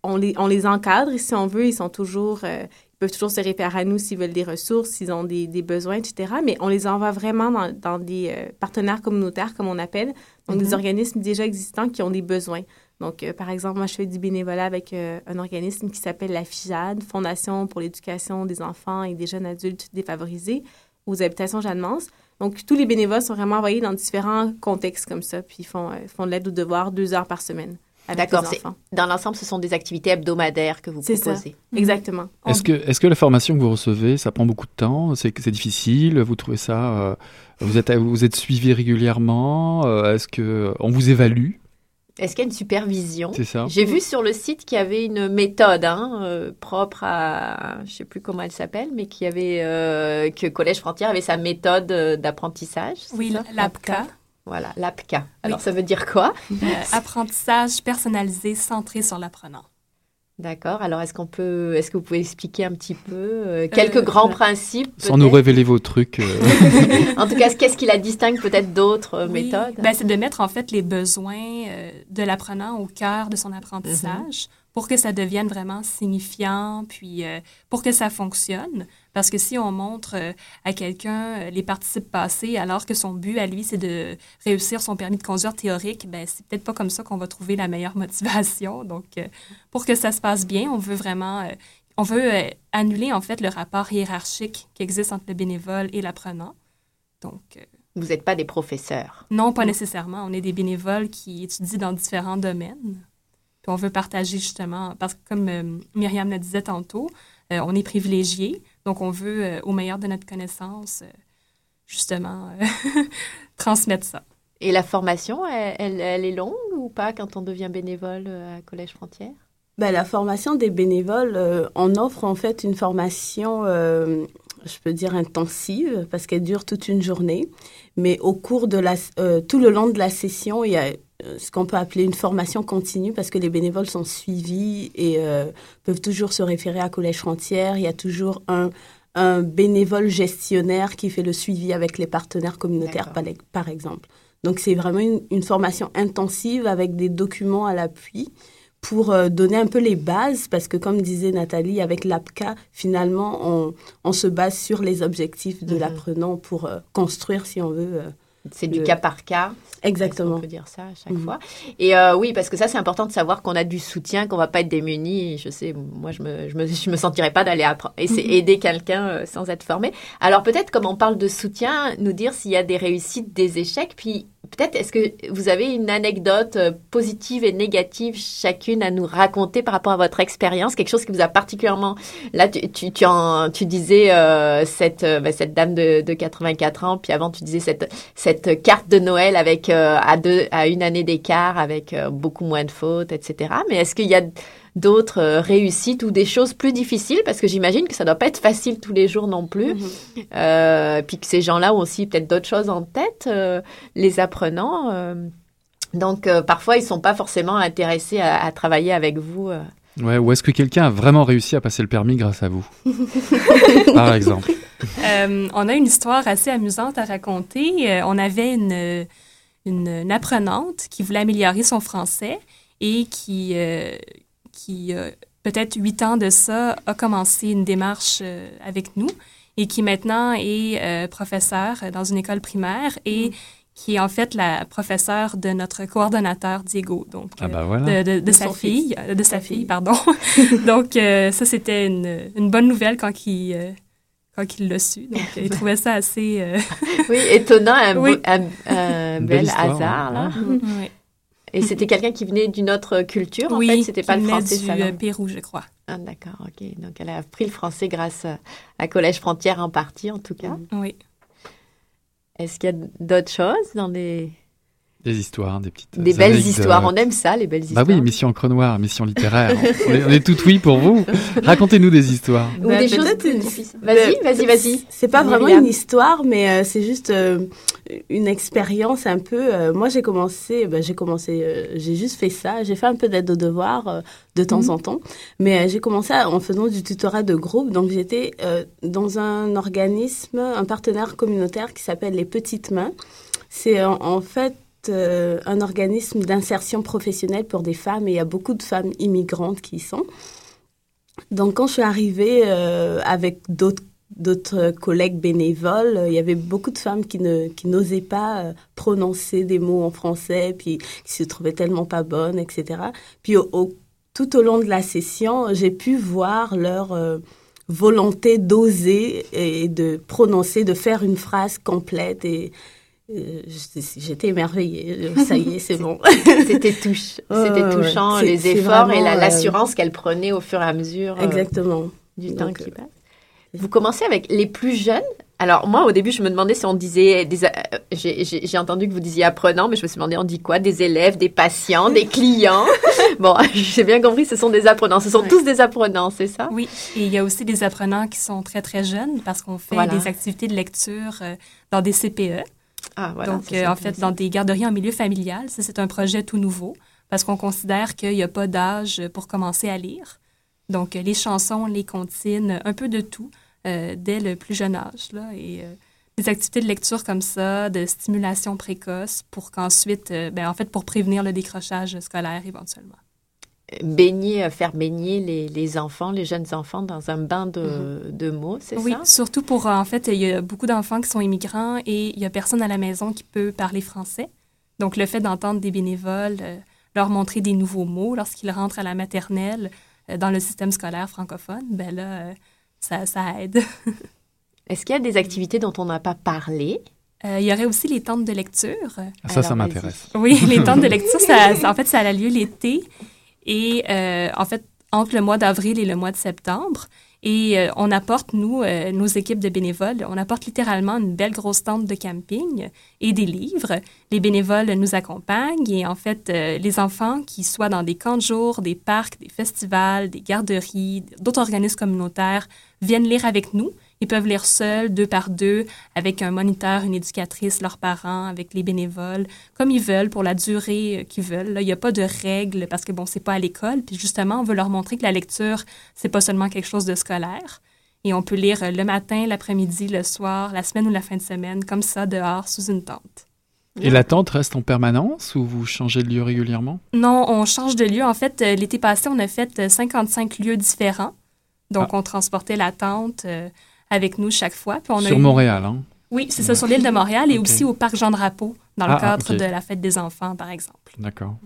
Speaker 5: on, les, on les encadre, si on veut. Ils sont toujours, euh, ils peuvent toujours se référer à nous s'ils veulent des ressources, s'ils ont des, des besoins, etc. Mais on les envoie vraiment dans, dans des euh, partenaires communautaires, comme on appelle, donc
Speaker 1: Mhm.
Speaker 5: des organismes déjà existants qui ont des besoins. Donc, euh, par exemple, moi, je fais du bénévolat avec euh, un organisme qui s'appelle la FIJAD, Fondation pour l'éducation des enfants et des jeunes adultes défavorisés, aux habitations Jeanne-Mance. Donc, tous les bénévoles sont vraiment envoyés dans différents contextes comme ça, puis ils font, euh, font de l'aide aux devoirs deux heures par semaine avec
Speaker 1: D'accord. Dans l'ensemble, ce sont des activités hebdomadaires que vous
Speaker 5: C'est ça.
Speaker 1: proposez.
Speaker 5: Exactement.
Speaker 2: Est-ce que, est-ce que la formation que vous recevez, ça prend beaucoup de temps? C'est c'est difficile? Vous trouvez ça euh, Vous êtes vous êtes suivi régulièrement? Euh, Est-ce que on vous évalue?
Speaker 1: Est-ce qu'il y a une supervision
Speaker 2: C'est ça
Speaker 1: J'ai vu sur le site qu'il y avait une méthode hein, euh, propre à, je sais plus comment elle s'appelle, mais qui avait euh, que Collège Frontière avait sa méthode euh, d'apprentissage.
Speaker 3: Oui, l'APCA,
Speaker 1: Voilà, l'APCA. Alors ça veut dire quoi
Speaker 3: euh, apprentissage personnalisé centré sur l'apprenant.
Speaker 1: D'accord. Alors est-ce qu'on peut, est-ce que vous pouvez expliquer un petit peu euh, quelques
Speaker 3: Euh,
Speaker 1: grands principes
Speaker 2: Sans nous révéler vos trucs. euh,
Speaker 1: En tout cas, qu'est-ce qui la distingue peut-être d'autres
Speaker 3: Oui,
Speaker 1: méthodes?
Speaker 3: Ben, c'est de mettre en fait les besoins de l'apprenant au cœur de son apprentissage pour que ça devienne vraiment signifiant, puis euh, pour que ça fonctionne. Parce que si on montre euh, à quelqu'un euh, les participes passés alors que son but à lui, c'est de réussir son permis de conduire théorique, ben, c'est peut-être pas comme ça qu'on va trouver la meilleure motivation. Donc, euh, pour que ça se passe bien, on veut vraiment... on veut euh, annuler en fait le rapport hiérarchique qui existe entre le bénévole et l'apprenant. Donc, euh,
Speaker 1: Vous n'êtes pas des professeurs.
Speaker 3: non, pas nécessairement. On est des bénévoles qui étudient dans différents domaines. Puis on veut partager justement, parce que comme euh, Myriam le disait tantôt, on est privilégiés, donc on veut, euh, au meilleur de notre connaissance, euh, justement, euh, transmettre ça.
Speaker 1: Et la formation, elle, elle- elle est longue ou pas quand on devient bénévole à Collège Frontière
Speaker 4: Ben, la formation des bénévoles, euh, on offre en fait une formation, euh, je peux dire intensive, parce qu'elle dure toute une journée. Mais au cours de la, euh, tout le long de la session, il y a ce qu'on peut appeler une formation continue, parce que les bénévoles sont suivis et euh, peuvent toujours se référer à Collège Frontière. Il y a toujours un, un bénévole gestionnaire qui fait le suivi avec les partenaires communautaires, par, par exemple. Donc c'est vraiment une, une formation intensive avec des documents à l'appui pour euh, donner un peu les bases, parce que comme disait Nathalie, avec l'APCA, finalement, on, on se base sur les objectifs de
Speaker 1: Mhm.
Speaker 4: l'apprenant pour euh, construire, si on veut.
Speaker 1: C'est du cas par cas.
Speaker 4: Exactement.
Speaker 1: On peut dire ça à chaque
Speaker 4: Mhm.
Speaker 1: fois? Et euh, oui, parce que ça, c'est important de savoir qu'on a du soutien, qu'on va pas être démuni. Je sais, moi, je me, je me, je me sentirais pas d'aller essayer-
Speaker 4: Mhm.
Speaker 1: aider quelqu'un euh, sans être formé. Alors peut-être, comme on parle de soutien, nous dire s'il y a des réussites, des échecs, puis peut-être est-ce que vous avez une anecdote euh, positive et négative chacune à nous raconter par rapport à votre expérience, quelque chose qui vous a particulièrement là tu tu tu, en- tu disais euh, cette euh, bah, cette dame de, de 84 ans, puis avant tu disais cette cette carte de Noël avec euh, à deux à une année d'écart avec euh, beaucoup moins de fautes, etc. Mais est-ce qu'il y a d'autres euh, réussites ou des choses plus difficiles parce que j'imagine que ça doit pas être facile tous les jours non plus.
Speaker 4: Mhm.
Speaker 1: Euh, puis que ces gens-là ont aussi peut-être d'autres choses en tête, euh, les apprenants. euh. donc euh, parfois ils sont pas forcément intéressés à, à travailler avec vous. euh.
Speaker 2: Ouais, ou est-ce que quelqu'un a vraiment réussi à passer le permis grâce à vous? Par exemple.
Speaker 3: Euh, on a une histoire assez amusante à raconter. Euh, on avait une, une, une apprenante qui voulait améliorer son français et qui, euh, qui euh, peut-être huit ans de ça, a commencé une démarche euh, avec nous et qui maintenant est euh, professeure dans une école primaire et qui est en fait la professeure de notre coordonnateur Diego. Donc,
Speaker 2: Ah bah voilà.
Speaker 3: de, de, de
Speaker 4: De
Speaker 3: sa fille, de sa fille, pardon. Donc, euh, ça, c'était une, une bonne nouvelle quand il, euh, quand il l'a su. Donc, il trouvait ça assez... euh,
Speaker 1: Oui, étonnant, un,
Speaker 3: Oui.
Speaker 1: beau- un- bel hasard là.
Speaker 2: ouais.
Speaker 3: ouais.
Speaker 1: Et c'était quelqu'un qui venait d'une autre culture en
Speaker 3: oui,
Speaker 1: fait, c'était pas le français
Speaker 3: du
Speaker 1: langue.
Speaker 3: Pérou, je crois.
Speaker 1: Ah, d'accord, ok. Donc elle a appris le français grâce à, à Collège Frontière en partie en tout cas.
Speaker 3: Oui.
Speaker 1: Est-ce qu'il y a d'autres choses dans les
Speaker 2: Des histoires, des petites.
Speaker 1: des belles
Speaker 2: anecdotes.
Speaker 1: histoires On aime ça, les belles
Speaker 2: Bah
Speaker 1: histoires.
Speaker 2: oui, mission encre noire, mission littéraire. on, est, on est tout oui pour vous. Racontez-nous des histoires.
Speaker 1: Ou des choses
Speaker 4: peut-être
Speaker 1: plus
Speaker 4: une-
Speaker 1: difficiles. Vas-y,
Speaker 4: Ben,
Speaker 1: vas-y, vas-y.
Speaker 4: C'est pas vraiment une histoire, mais euh, c'est juste euh, une expérience un peu. euh, moi, j'ai commencé, ben, j'ai commencé, euh, j'ai juste fait ça. J'ai fait un peu d'aide aux devoirs euh, de temps
Speaker 1: Mhm.
Speaker 4: en temps, mais euh, j'ai commencé à- en faisant du tutorat de groupe. Donc, j'étais euh, dans un organisme, un partenaire communautaire qui s'appelle les Petites Mains. C'est en, en fait euh, un organisme d'insertion professionnelle pour des femmes et il y a beaucoup de femmes immigrantes qui y sont. Donc, quand je suis arrivée euh, avec d'autres d'autres collègues bénévoles, il y avait beaucoup de femmes qui ne qui n'osaient pas euh, prononcer des mots en français, puis qui se trouvaient tellement pas bonnes, etc. Puis tout au long de la session, j'ai pu voir leur volonté d'oser et de prononcer, de faire une phrase complète et euh, j'étais émerveillée. Ça y est, c'est bon.
Speaker 1: C'était touche, c'était touchant les efforts et l'assurance qu'elle prenait au fur et à mesure.
Speaker 4: Exactement.
Speaker 1: du temps qui passe. Vous commencez avec les plus jeunes. Alors moi, au début, je me demandais si on disait des. Euh, j'ai entendu que vous disiez apprenants, mais je me suis demandé on dit quoi? Des élèves, des patients, des clients? Bon, j'ai bien compris, ce sont des apprenants. Ce sont tous des apprenants, c'est ça?
Speaker 3: Oui, et il y a aussi des apprenants qui sont très très jeunes parce qu'on fait des activités de lecture euh, dans des CPE. Ah, voilà, Donc, euh, en fait, dans des garderies en milieu familial, c'est un projet tout nouveau parce qu'on considère qu'il n'y a pas d'âge pour commencer à lire. Donc, les chansons, les comptines, un peu de tout euh, dès le plus jeune âge. Là, et euh, des activités de lecture comme ça, de stimulation précoce pour qu'ensuite, ben, en fait, pour prévenir le décrochage scolaire éventuellement.
Speaker 1: Baigner, faire baigner les, les, enfants, les jeunes enfants dans un bain de, mm-hmm. de mots, c'est
Speaker 3: oui,
Speaker 1: ça?
Speaker 3: Oui, surtout pour, en fait, il y a beaucoup d'enfants qui sont immigrants et il n'y a personne à la maison qui peut parler français. Donc, le fait d'entendre des bénévoles leur montrer des nouveaux mots lorsqu'ils rentrent à la maternelle dans le système scolaire francophone, ben là, ça, ça aide.
Speaker 1: Est-ce qu'il y a des activités dont on n'a pas parlé?
Speaker 3: Euh, il y aurait aussi les tentes de lecture.
Speaker 2: Ah, ça, ça m'intéresse.
Speaker 3: Oui, les tentes de lecture, ça, en fait, ça a lieu l'été. Et euh, en fait, entre le mois d'avril et le mois de septembre. Et euh, on apporte, nous, euh, nos équipes de bénévoles, on apporte littéralement une belle grosse tente de camping et des livres. Les bénévoles nous accompagnent et en fait, euh, les enfants qui soient dans des camps de jour, des parcs, des festivals, des garderies, d'autres organismes communautaires viennent lire avec nous ils peuvent lire seuls, deux par deux, avec un moniteur, une éducatrice, leurs parents, avec les bénévoles, comme ils veulent, pour la durée qu'ils veulent. Là, il n'y a pas de règles parce que, bon, c'est pas à l'école. Puis justement, on veut leur montrer que la lecture, c'est pas seulement quelque chose de scolaire. Et on peut lire le matin, l'après-midi, le soir, la semaine ou la fin de semaine, comme ça, dehors, sous une tente.
Speaker 2: Et la tente reste en permanence ou vous changez de lieu régulièrement?
Speaker 3: Non, on change de lieu. En fait, euh, l'été passé, on a fait 55 lieux différents. Donc, ah. on transportait la tente. Avec nous chaque fois.
Speaker 2: Puis on sur Montréal, hein?
Speaker 3: Oui, c'est ça, sur l'île de Montréal et aussi au parc Jean-Drapeau, dans le ah, cadre de la fête des enfants, par exemple.
Speaker 2: D'accord.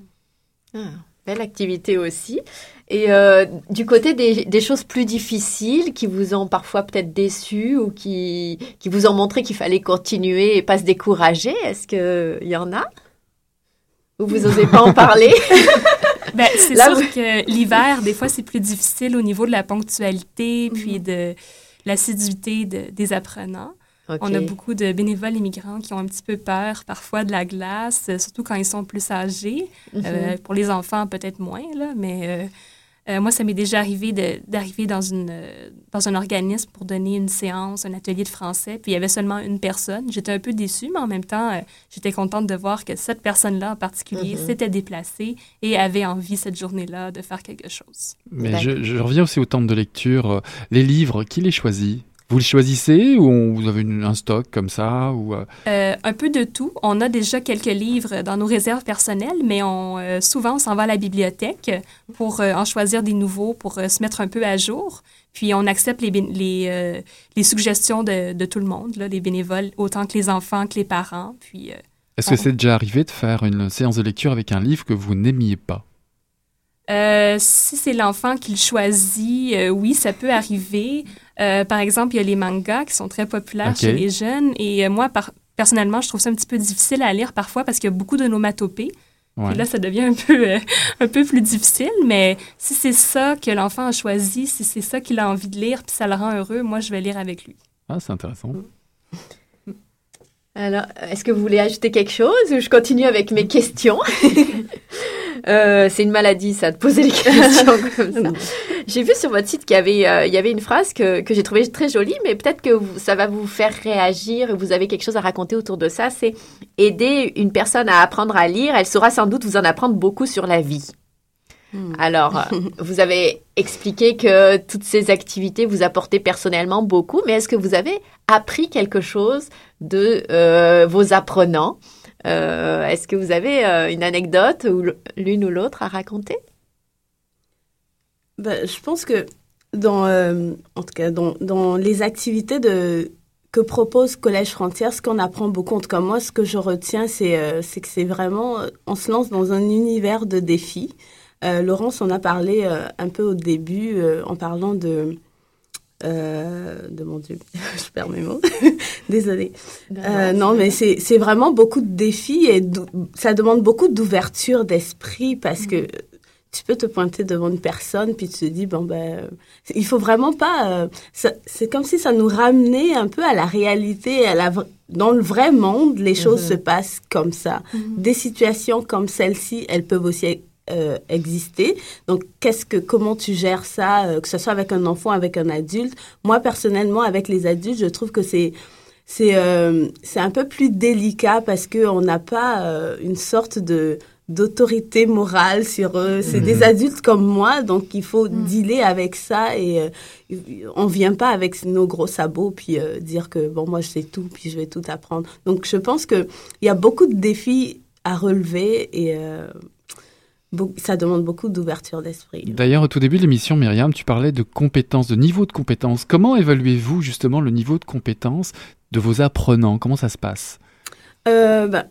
Speaker 1: Ah, belle activité aussi. Et euh, du côté des, des, choses plus difficiles qui vous ont parfois peut-être déçu ou qui, qui vous ont montré qu'il fallait continuer et pas se décourager, est-ce qu'il y en a? Ou vous n'osez pas en parler?
Speaker 3: Ben, C'est sûr que l'hiver, des fois, c'est plus difficile au niveau de la ponctualité, puis mhm. de l'assiduité des apprenants. On a beaucoup de bénévoles immigrants qui ont un petit peu peur parfois de la glace, surtout quand ils sont plus âgés. Mhm. Euh, pour les enfants, peut-être moins, là, mais euh, euh, moi, ça m'est déjà arrivé d'arriver dans, une, dans un organisme pour donner une séance, un atelier de français, puis il y avait seulement une personne. J'étais un peu déçue, mais en même temps, j'étais contente de voir que cette personne-là en particulier mhm. s'était déplacée et avait envie cette journée-là de faire quelque chose.
Speaker 2: Mais je, je, reviens aussi au temps de lecture. Les livres, qui les choisit? Vous les choisissez ou vous avez un stock comme ça ou
Speaker 3: euh? Euh, Un peu de tout. On a déjà quelques livres dans nos réserves personnelles, mais on, euh, souvent on s'en va à la bibliothèque pour en choisir des nouveaux, pour se mettre un peu à jour. Puis on accepte les, les, les suggestions de, de, tout le monde, là, les bénévoles, autant que les enfants que les parents. Puis,
Speaker 2: Est-ce que c'est déjà arrivé de faire une séance de lecture avec un livre que vous n'aimiez pas?
Speaker 3: Euh, si c'est l'enfant qui le choisit, euh, oui, ça peut arriver. Euh, par exemple, il y a les mangas qui sont très populaires chez les jeunes. Et moi, personnellement, je trouve ça un petit peu difficile à lire parfois parce qu'il y a beaucoup de nomatopées. Et là, ça devient un peu, un peu plus difficile. Mais si c'est ça que l'enfant a choisi, si c'est ça qu'il a envie de lire, puis ça le rend heureux, moi, je vais lire avec lui.
Speaker 2: Ah, c'est intéressant.
Speaker 1: Alors, est-ce que vous voulez ajouter quelque chose ou je continue avec mes questions? euh, C'est une maladie, ça, de poser les questions comme ça. J'ai vu sur votre site qu'il y avait, euh, il y avait une phrase que, que j'ai trouvée très jolie, mais peut-être que ça va vous faire réagir vous avez quelque chose à raconter autour de ça. C'est aider une personne à apprendre à lire. Elle saura sans doute vous en apprendre beaucoup sur la vie. Hmm. Alors, euh, vous avez expliqué que toutes ces activités vous apportaient personnellement beaucoup, mais est-ce que vous avez appris quelque chose de euh, vos apprenants euh, Est-ce que vous avez une anecdote ou l'une ou l'autre à raconter?
Speaker 4: Ben, Je pense que dans, en tout cas, dans, dans les activités de, que propose Collège Frontière, ce qu'on apprend beaucoup, en tout cas moi, ce que je retiens, c'est que c'est vraiment, on se lance dans un univers de défis. Euh, Laurence en a parlé euh, un peu au début euh, en parlant de, Euh, de mon Dieu, je perds mes mots. Désolée. Euh, non, mais c'est vraiment beaucoup de défis et ça demande beaucoup d'ouverture d'esprit parce que tu peux te pointer devant une personne puis tu te dis bon ben il faut vraiment pas euh, c'est comme si ça nous ramenait un peu à la réalité à la dans le vrai monde les choses se passent comme ça. Des situations comme celle-ci elles peuvent aussi euh, exister donc qu'est-ce que comment tu gères ça euh, que ce soit avec un enfant avec un adulte? Moi personnellement avec les adultes je trouve que c'est c'est euh, c'est un peu plus délicat parce que on n'a pas euh, une sorte de d'autorité morale sur eux. C'est des adultes comme moi, donc il faut dealer avec ça et euh, on vient pas avec nos gros sabots puis euh, dire que bon moi je sais tout puis je vais tout apprendre. Donc je pense que il y a beaucoup de défis à relever et euh, ça demande beaucoup d'ouverture d'esprit.
Speaker 2: D'ailleurs, au tout début de l'émission, Myriam, tu parlais de compétences, de niveau de compétences. Comment évaluez-vous justement le niveau de compétences de vos apprenants? Comment ça se passe?
Speaker 4: Euh, ben,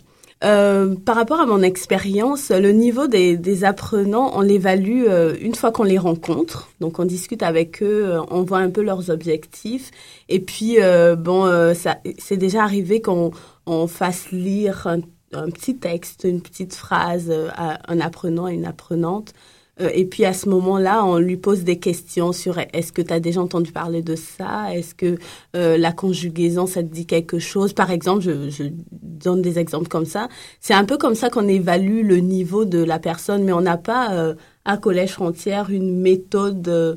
Speaker 4: euh, par rapport à mon expérience, le niveau des, des apprenants, on l'évalue euh, une fois qu'on les rencontre. Donc, on discute avec eux, euh, on voit un peu leurs objectifs. Et puis, bon, c'est déjà arrivé qu'on on fasse lire un, un petit texte, une petite phrase euh, à un apprenant et une apprenante. Euh, et puis à ce moment-là, on lui pose des questions sur est-ce que tu as déjà entendu parler de ça? Est-ce que euh, la conjugaison, ça te dit quelque chose? Par exemple, je, je donne des exemples comme ça. C'est un peu comme ça qu'on évalue le niveau de la personne, mais on n'a pas euh, à Collège Frontière une méthode euh,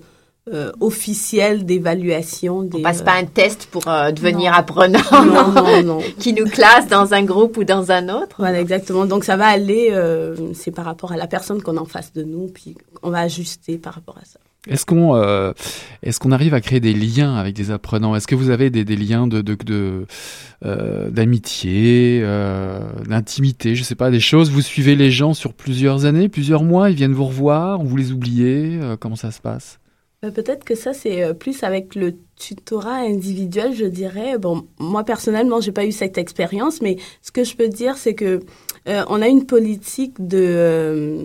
Speaker 4: euh, officielle d'évaluation. Des,
Speaker 1: On passe
Speaker 4: euh,
Speaker 1: pas un test pour euh, devenir
Speaker 3: Non.
Speaker 1: apprenant
Speaker 4: non, non, non.
Speaker 1: qui nous classe dans un groupe ou dans un autre.
Speaker 4: Voilà, exactement. Donc, ça va aller, euh, c'est par rapport à la personne qu'on a en face de nous, puis on va ajuster par rapport à ça.
Speaker 2: Est-ce qu'on euh, est-ce qu'on arrive à créer des liens avec des apprenants? Est-ce que vous avez des, des liens de de, de, euh, d'amitié, euh, d'intimité Je sais pas, des choses? Vous suivez les gens sur plusieurs années, plusieurs mois. Ils viennent vous revoir. Vous les oubliez. euh, comment ça se passe?
Speaker 4: Euh, Peut-être que ça, c'est euh, plus avec le tutorat individuel, je dirais. Bon, moi, personnellement, j'ai pas eu cette expérience, mais ce que je peux dire, c'est que euh, on a une politique de, euh,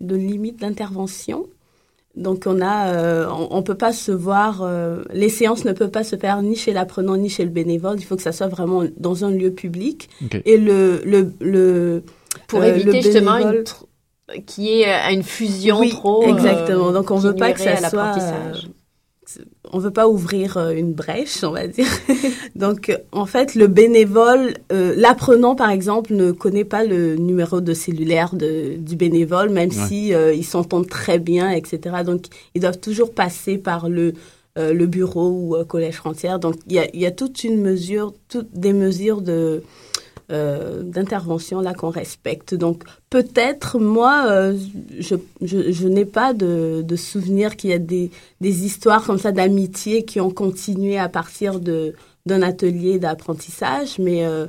Speaker 4: de limite d'intervention. Donc, on a, euh, on, on peut pas se voir, euh, les séances ne peuvent pas se faire ni chez l'apprenant ni chez le bénévole. Il faut que ça soit vraiment dans un lieu public. Et le, le, le
Speaker 1: Pour
Speaker 4: Euh,
Speaker 1: éviter
Speaker 4: le
Speaker 1: justement une
Speaker 4: bénévole-
Speaker 1: qui est euh, une fusion
Speaker 4: Oui,
Speaker 1: trop. euh,
Speaker 4: exactement. Donc, on veut pas que ça
Speaker 1: à
Speaker 4: soit. euh, on veut pas ouvrir une brèche, on va dire. Donc, en fait, le bénévole, euh, l'apprenant, par exemple, ne connaît pas le numéro de cellulaire de, du bénévole, même
Speaker 2: Ouais.
Speaker 4: si euh, ils s'entendent très bien, etc. Donc, ils doivent toujours passer par le euh, le bureau ou euh, collège frontière. Donc, il y a, il y a toute une mesure, toutes des mesures de euh, d'intervention là qu'on respecte. Donc peut-être moi, euh, je, je, n'ai pas de, de souvenir qu'il y a des, des histoires comme ça d'amitié qui ont continué à partir de d'un atelier d'apprentissage, mais euh,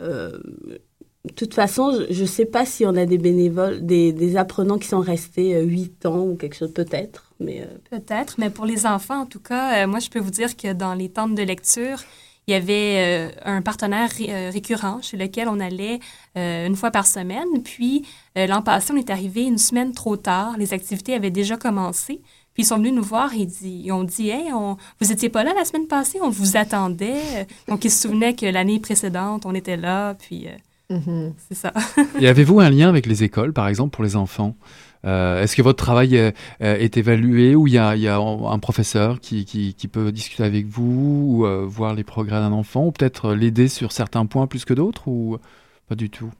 Speaker 4: de toute façon, je ne sais pas si on a des bénévoles, des, des apprenants qui sont restés huit ans ou quelque chose, peut-être. Mais
Speaker 3: Peut-être, mais pour les enfants, en tout cas, moi, je peux vous dire que dans les tentes de lecture, il y avait euh, un partenaire euh, récurrent chez lequel on allait euh, une fois par semaine. Puis, l'an passé, on est arrivé une semaine trop tard. Les activités avaient déjà commencé. Puis, ils sont venus nous voir et ils ont dit Hey, on, vous étiez pas là la semaine passée, on vous attendait. Donc, ils se souvenaient que l'année précédente, on était là. Puis,
Speaker 1: Mhm.
Speaker 3: c'est ça.
Speaker 2: Et avez-vous un lien avec les écoles, par exemple, pour les enfants? Euh, Est-ce que votre travail euh, est évalué ou il y a, il y a un professeur qui, qui, qui peut discuter avec vous ou euh, voir les progrès d'un enfant ou peut-être l'aider sur certains points plus que d'autres ou pas du tout?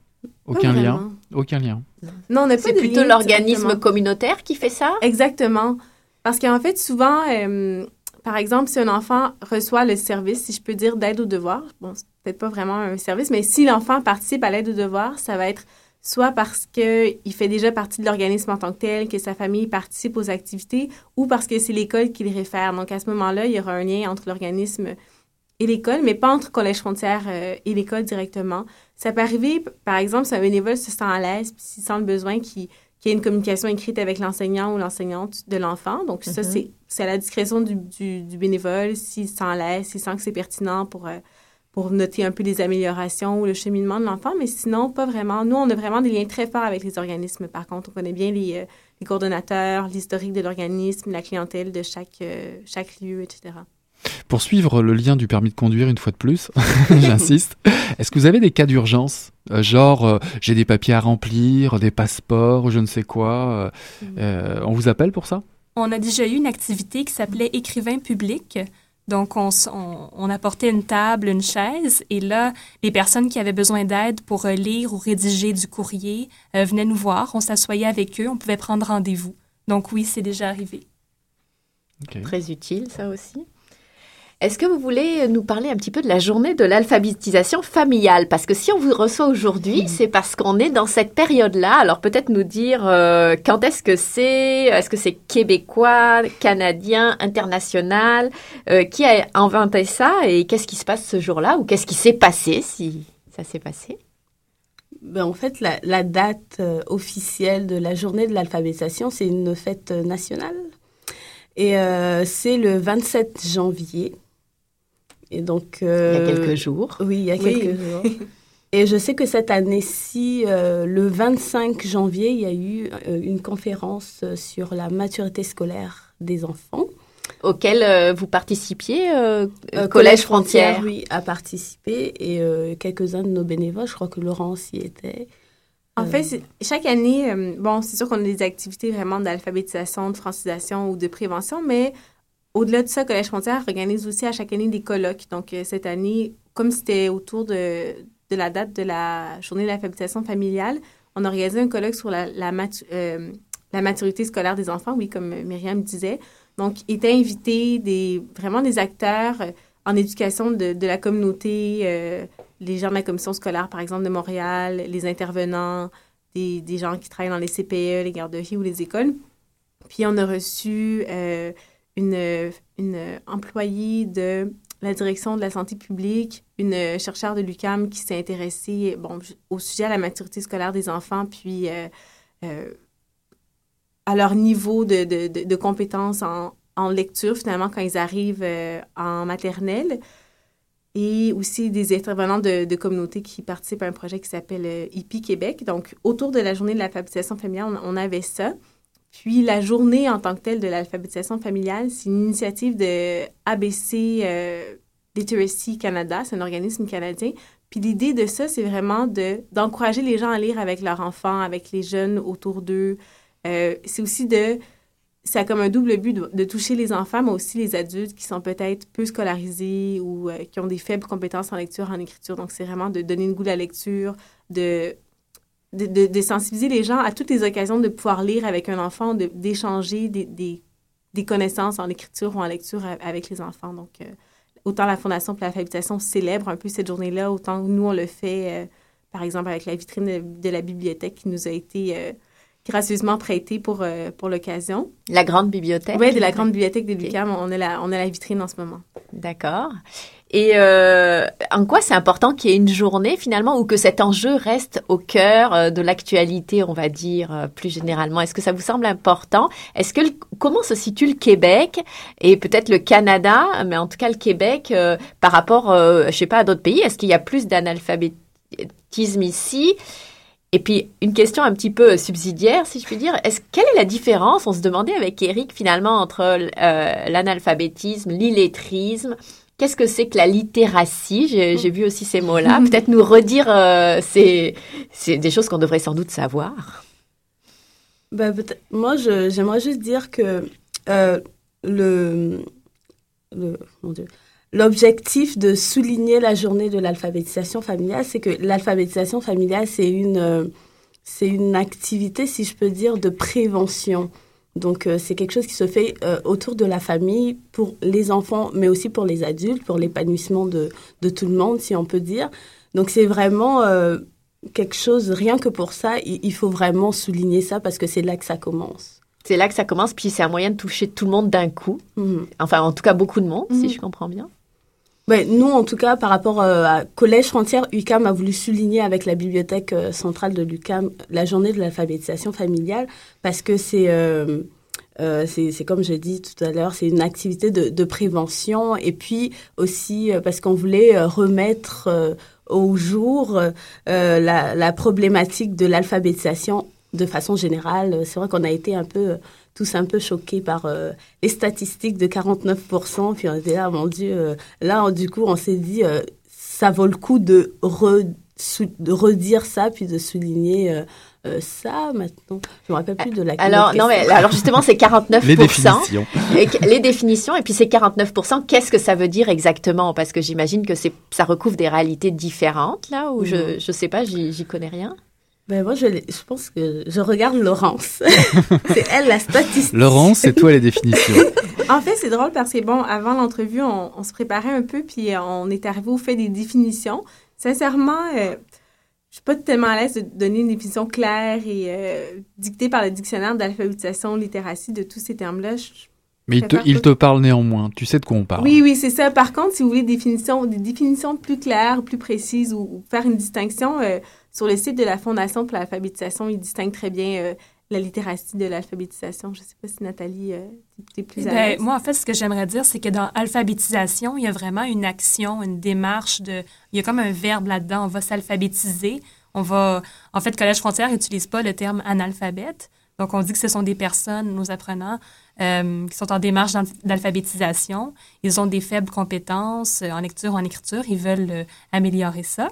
Speaker 2: Aucun lien?
Speaker 5: vraiment.
Speaker 2: Aucun lien.
Speaker 5: Non, on n'a pas
Speaker 1: C'est plutôt
Speaker 5: lien
Speaker 1: l'organisme communautaire qui fait ça?
Speaker 5: Exactement. Parce qu'en fait, souvent, euh, par exemple, si un enfant reçoit le service, si je peux dire, d'aide aux devoirs, bon, c'est peut-être pas vraiment un service, mais si l'enfant participe à l'aide aux devoirs, ça va être soit parce qu'il fait déjà partie de l'organisme en tant que tel, que sa famille participe aux activités, ou parce que c'est l'école qui le réfère. Donc, à ce moment-là, il y aura un lien entre l'organisme et l'école, mais pas entre Collège Frontière euh, et l'école directement. Ça peut arriver, par exemple, si un bénévole se sent à l'aise, puis s'il sent le besoin qu'il y ait une communication écrite avec l'enseignant ou l'enseignante de l'enfant. Donc, ça,
Speaker 1: Mhm.
Speaker 5: c'est- c'est à la discrétion du, du, du bénévole, s'il se sent à l'aise, s'il sent que c'est pertinent pour, euh, pour noter un peu les améliorations ou le cheminement de l'enfant. Mais sinon, pas vraiment. Nous, on a vraiment des liens très forts avec les organismes. Par contre, on connaît bien les, euh, les coordonnateurs, l'historique de l'organisme, la clientèle de chaque, euh, chaque lieu, etc.
Speaker 2: Pour suivre le lien du permis de conduire une fois de plus, j'insiste, est-ce que vous avez des cas d'urgence euh, Genre, euh, j'ai des papiers à remplir, des passeports, je ne sais quoi. euh, on vous appelle pour ça?
Speaker 3: On a déjà eu une activité qui s'appelait écrivain public. Donc, on, s- on- on apportait une table, une chaise, et là, les personnes qui avaient besoin d'aide pour euh, lire ou rédiger du courrier euh, venaient nous voir. On s'assoyait avec eux, on pouvait prendre rendez-vous. Donc, oui, c'est déjà arrivé.
Speaker 1: Très utile, ça aussi. Est-ce que vous voulez nous parler un petit peu de la journée de l'alphabétisation familiale? Parce que si on vous reçoit aujourd'hui, c'est parce qu'on est dans cette période-là. Alors peut-être nous dire euh, quand est-ce que c'est? Est-ce que c'est québécois, canadien, international? Euh, Qui a inventé ça? Et qu'est-ce qui se passe ce jour-là? Ou qu'est-ce qui s'est passé si ça s'est passé?
Speaker 4: Ben, en fait, la, la date euh, officielle de la journée de l'alphabétisation, c'est une fête nationale. Et euh, c'est le 27 janvier. Et donc,
Speaker 1: Il y a
Speaker 4: euh,
Speaker 1: quelques jours.
Speaker 4: Oui, il y a
Speaker 5: Oui.
Speaker 4: quelques jours. Et je sais que cette année-ci, euh, le 25 janvier, il y a eu euh, une conférence euh, sur la maturité scolaire des enfants.
Speaker 1: Auquel euh, vous participiez, euh,
Speaker 4: Euh,
Speaker 1: Collège Frontière.
Speaker 4: oui, a participé et euh, quelques-uns de nos bénévoles, je crois que Laurence y était.
Speaker 5: En
Speaker 4: Euh,
Speaker 5: fait, chaque année, euh, bon, c'est sûr qu'on a des activités vraiment d'alphabétisation, de francisation ou de prévention, mais au-delà de ça, Collège Frontière organise aussi à chaque année des colloques. Donc, euh, cette année, comme c'était autour de, la date de la journée de l'alphabétisation familiale, on a organisé un colloque sur la, euh, la maturité scolaire des enfants, oui, comme Myriam disait. Donc, étaient invités des, vraiment des acteurs euh, en éducation de, la communauté, les gens de la commission scolaire, par exemple, de Montréal, les intervenants, des, gens qui travaillent dans les CPE, les garderies ou les écoles. Puis on a reçu une, employée de la direction de la santé publique, une chercheure de l'UCAM qui s'est intéressée bon, au sujet à la maturité scolaire des enfants, puis euh, euh, à leur niveau de, de, compétences en, en lecture, finalement, quand ils arrivent euh, en maternelle et aussi des intervenants de, communautés qui participent à un projet qui s'appelle HIPI Québec. Donc, autour de la journée de l'alphabétisation familiale, on, on avait ça. Puis, la journée en tant que telle de l'alphabétisation familiale, c'est une initiative de ABC euh, Literacy Canada, c'est un organisme canadien. Puis, l'idée de ça, c'est vraiment de, d'encourager les gens à lire avec leurs enfants, avec les jeunes autour d'eux. Euh, c'est aussi de ça a comme un double but de, toucher les enfants, mais aussi les adultes qui sont peut-être peu scolarisés ou euh, qui ont des faibles compétences en lecture, en écriture. Donc, c'est vraiment de donner une goût à la lecture, de, de, de, de, sensibiliser les gens à toutes les occasions de pouvoir lire avec un enfant, d'échanger des, des, des, connaissances en écriture ou en lecture avec les enfants. Donc, euh, autant la Fondation pour l'alphabétisation célèbre un peu cette journée-là, autant nous, on le fait, euh, par exemple, avec la vitrine de, de, la bibliothèque qui nous a été euh, gracieusement prêté pour, euh, pour l'occasion.
Speaker 1: La grande bibliothèque?
Speaker 5: Oui, de la grande bibliothèque de l'UQAM. Okay. On, a la, on a la vitrine en ce moment.
Speaker 1: D'accord. Et euh, en quoi c'est important qu'il y ait une journée finalement ou que cet enjeu reste au cœur euh, de l'actualité, on va dire euh, plus généralement? Est-ce que ça vous semble important? Est-ce que comment se situe le Québec et peut-être le Canada, mais en tout cas le Québec euh, par rapport, je sais pas, à d'autres pays? Est-ce qu'il y a plus d'analphabétisme ici? Et puis, une question un petit peu subsidiaire, si je puis dire. Est-ce, quelle est la différence, on se demandait avec Eric, finalement, entre euh, l'analphabétisme, l'illettrisme Qu'est-ce que c'est que la littératie? J'ai, j'ai vu aussi ces mots-là. Peut-être nous redire, euh, c'est, des choses qu'on devrait sans doute savoir.
Speaker 4: Ben, moi, j'aimerais juste dire que euh, le, L'objectif de souligner la journée de l'alphabétisation familiale, c'est que l'alphabétisation familiale, c'est une, c'est une activité, si je peux dire, de prévention. Donc, euh, c'est quelque chose qui se fait euh, autour de la famille pour les enfants, mais aussi pour les adultes, pour l'épanouissement de, de tout le monde, si on peut dire. Donc, c'est vraiment euh, quelque chose, rien que pour ça, il, il faut vraiment souligner ça parce que c'est là que ça commence.
Speaker 1: C'est là que ça commence, puis c'est un moyen de toucher tout le monde d'un coup. Mmh. Enfin, en tout cas, beaucoup de monde, si je comprends bien.
Speaker 4: Nous, en tout cas, par rapport euh, à Collège Frontière, UCAM a voulu souligner avec la bibliothèque euh, centrale de l'UCAM la journée de l'alphabétisation familiale parce que c'est, euh, c'est, comme je dis tout à l'heure, c'est une activité de, prévention et puis aussi parce qu'on voulait remettre au jour la, la, problématique de l'alphabétisation de façon générale. C'est vrai qu'on a été un peu tous un peu choqués par euh, les statistiques de 49%. Puis on était là, mon Dieu. là, du coup, on s'est dit, ça vaut le coup de, de redire ça, puis de souligner euh, ça maintenant Je me rappelle plus de la
Speaker 1: Alors non mais alors justement c'est 49
Speaker 2: les définitions.
Speaker 1: Et, les définitions et puis c'est 49% qu'est-ce que ça veut dire exactement? Parce que j'imagine que c'est ça recouvre des réalités différentes là où je mhm. je sais pas j'y connais rien.
Speaker 4: Ben moi, je, je, pense que je regarde Laurence. c'est elle la statistique.
Speaker 2: Laurence, c'est toi les définitions.
Speaker 5: en fait, c'est drôle parce que, bon, avant l'entrevue, on, se préparait un peu, puis on est arrivé au fait des définitions. Sincèrement, euh, je suis pas tellement à l'aise de donner une définition claire et euh, dictée par le dictionnaire d'alphabétisation, littératie de tous ces termes-là.
Speaker 2: Mais il te, il te, parle néanmoins. Tu sais de quoi on parle.
Speaker 5: Oui, oui, c'est ça. Par contre, si vous voulez des définitions, des définitions plus claires, plus précises ou, faire une distinction, euh, sur le site de la Fondation pour l'alphabétisation, il distingue très bien euh, la littératie de l'alphabétisation. Je ne sais pas si Nathalie, euh, tu es plus à ben,
Speaker 3: Moi, en fait, ce que j'aimerais dire, c'est que dans alphabétisation, il y a vraiment une action, une démarche de... Il y a comme un verbe là-dedans. On va s'alphabétiser. On va... En fait, Collège Frontière n'utilise pas le terme analphabète. Donc, on dit que ce sont des personnes, nos apprenants, euh, qui sont en démarche d'alphabétisation. Ils ont des faibles compétences euh, en lecture en écriture. Ils veulent améliorer ça.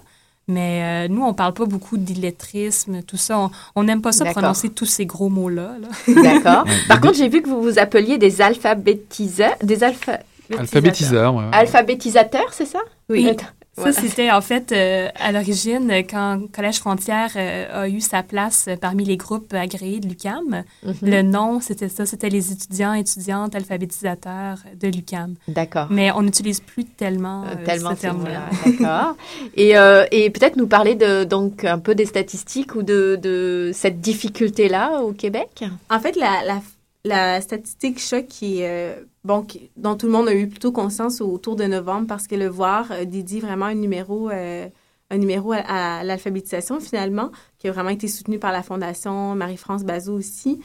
Speaker 3: Mais euh, nous, on parle pas beaucoup d'illettrisme, tout ça. On n'aime pas ça prononcer tous ces gros mots-là.
Speaker 1: D'accord. Par contre, j'ai vu que vous vous appeliez des alphabétiseurs, des alpha...
Speaker 2: alphabétiseurs. Ouais.
Speaker 1: Alphabétisateurs, c'est ça?
Speaker 3: Oui. Ça, c'était en fait euh, à l'origine quand Collège Frontière euh, a eu sa place parmi les groupes agréés de l'UCAM. Mhm. Le nom, c'était ça, c'était les étudiants, étudiantes, alphabétisateurs de l'UCAM.
Speaker 1: D'accord.
Speaker 3: Mais on n'utilise plus tellement, euh, tellement ce terme-là.
Speaker 1: D'accord. et, et peut-être nous parler de, donc un peu des statistiques ou de, de cette difficulté-là au Québec?
Speaker 5: En fait, la, la, la statistique choc qui est bon, dont tout le monde a eu plutôt conscience autour de novembre parce que le voir euh, dédie vraiment un numéro, euh, un numéro à, l'alphabétisation finalement, qui a vraiment été soutenu par la Fondation Marie-France Bazot aussi.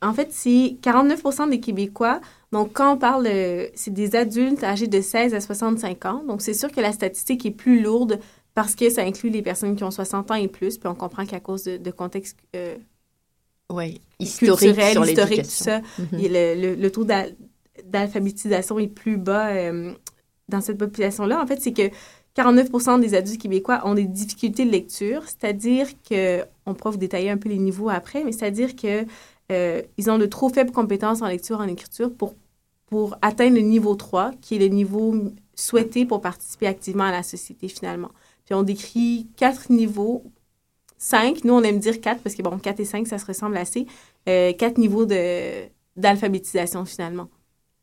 Speaker 5: En fait, c'est 49 des Québécois. Donc, quand on parle, c'est des adultes âgés de 16 à 65 ans. Donc, c'est sûr que la statistique est plus lourde parce que ça inclut les personnes qui ont 60 ans et plus. Puis on comprend qu'à cause de, contexte euh,
Speaker 1: ouais, historique, sur historique, tout ça,
Speaker 5: mhm. le, le, le, taux d'alphabétisation est plus bas euh, dans cette population-là, en fait, c'est que 49% des adultes québécois ont des difficultés de lecture, c'est-à-dire que, on pourra vous détailler un peu les niveaux après, mais c'est-à-dire que euh, ils ont de trop faibles compétences en lecture, en écriture pour, pour atteindre le niveau 3, qui est le niveau souhaité pour participer activement à la société finalement. Puis on décrit quatre niveaux, cinq, nous on aime dire quatre parce que bon, quatre et cinq, ça se ressemble assez, euh, quatre niveaux d'alphabétisation finalement.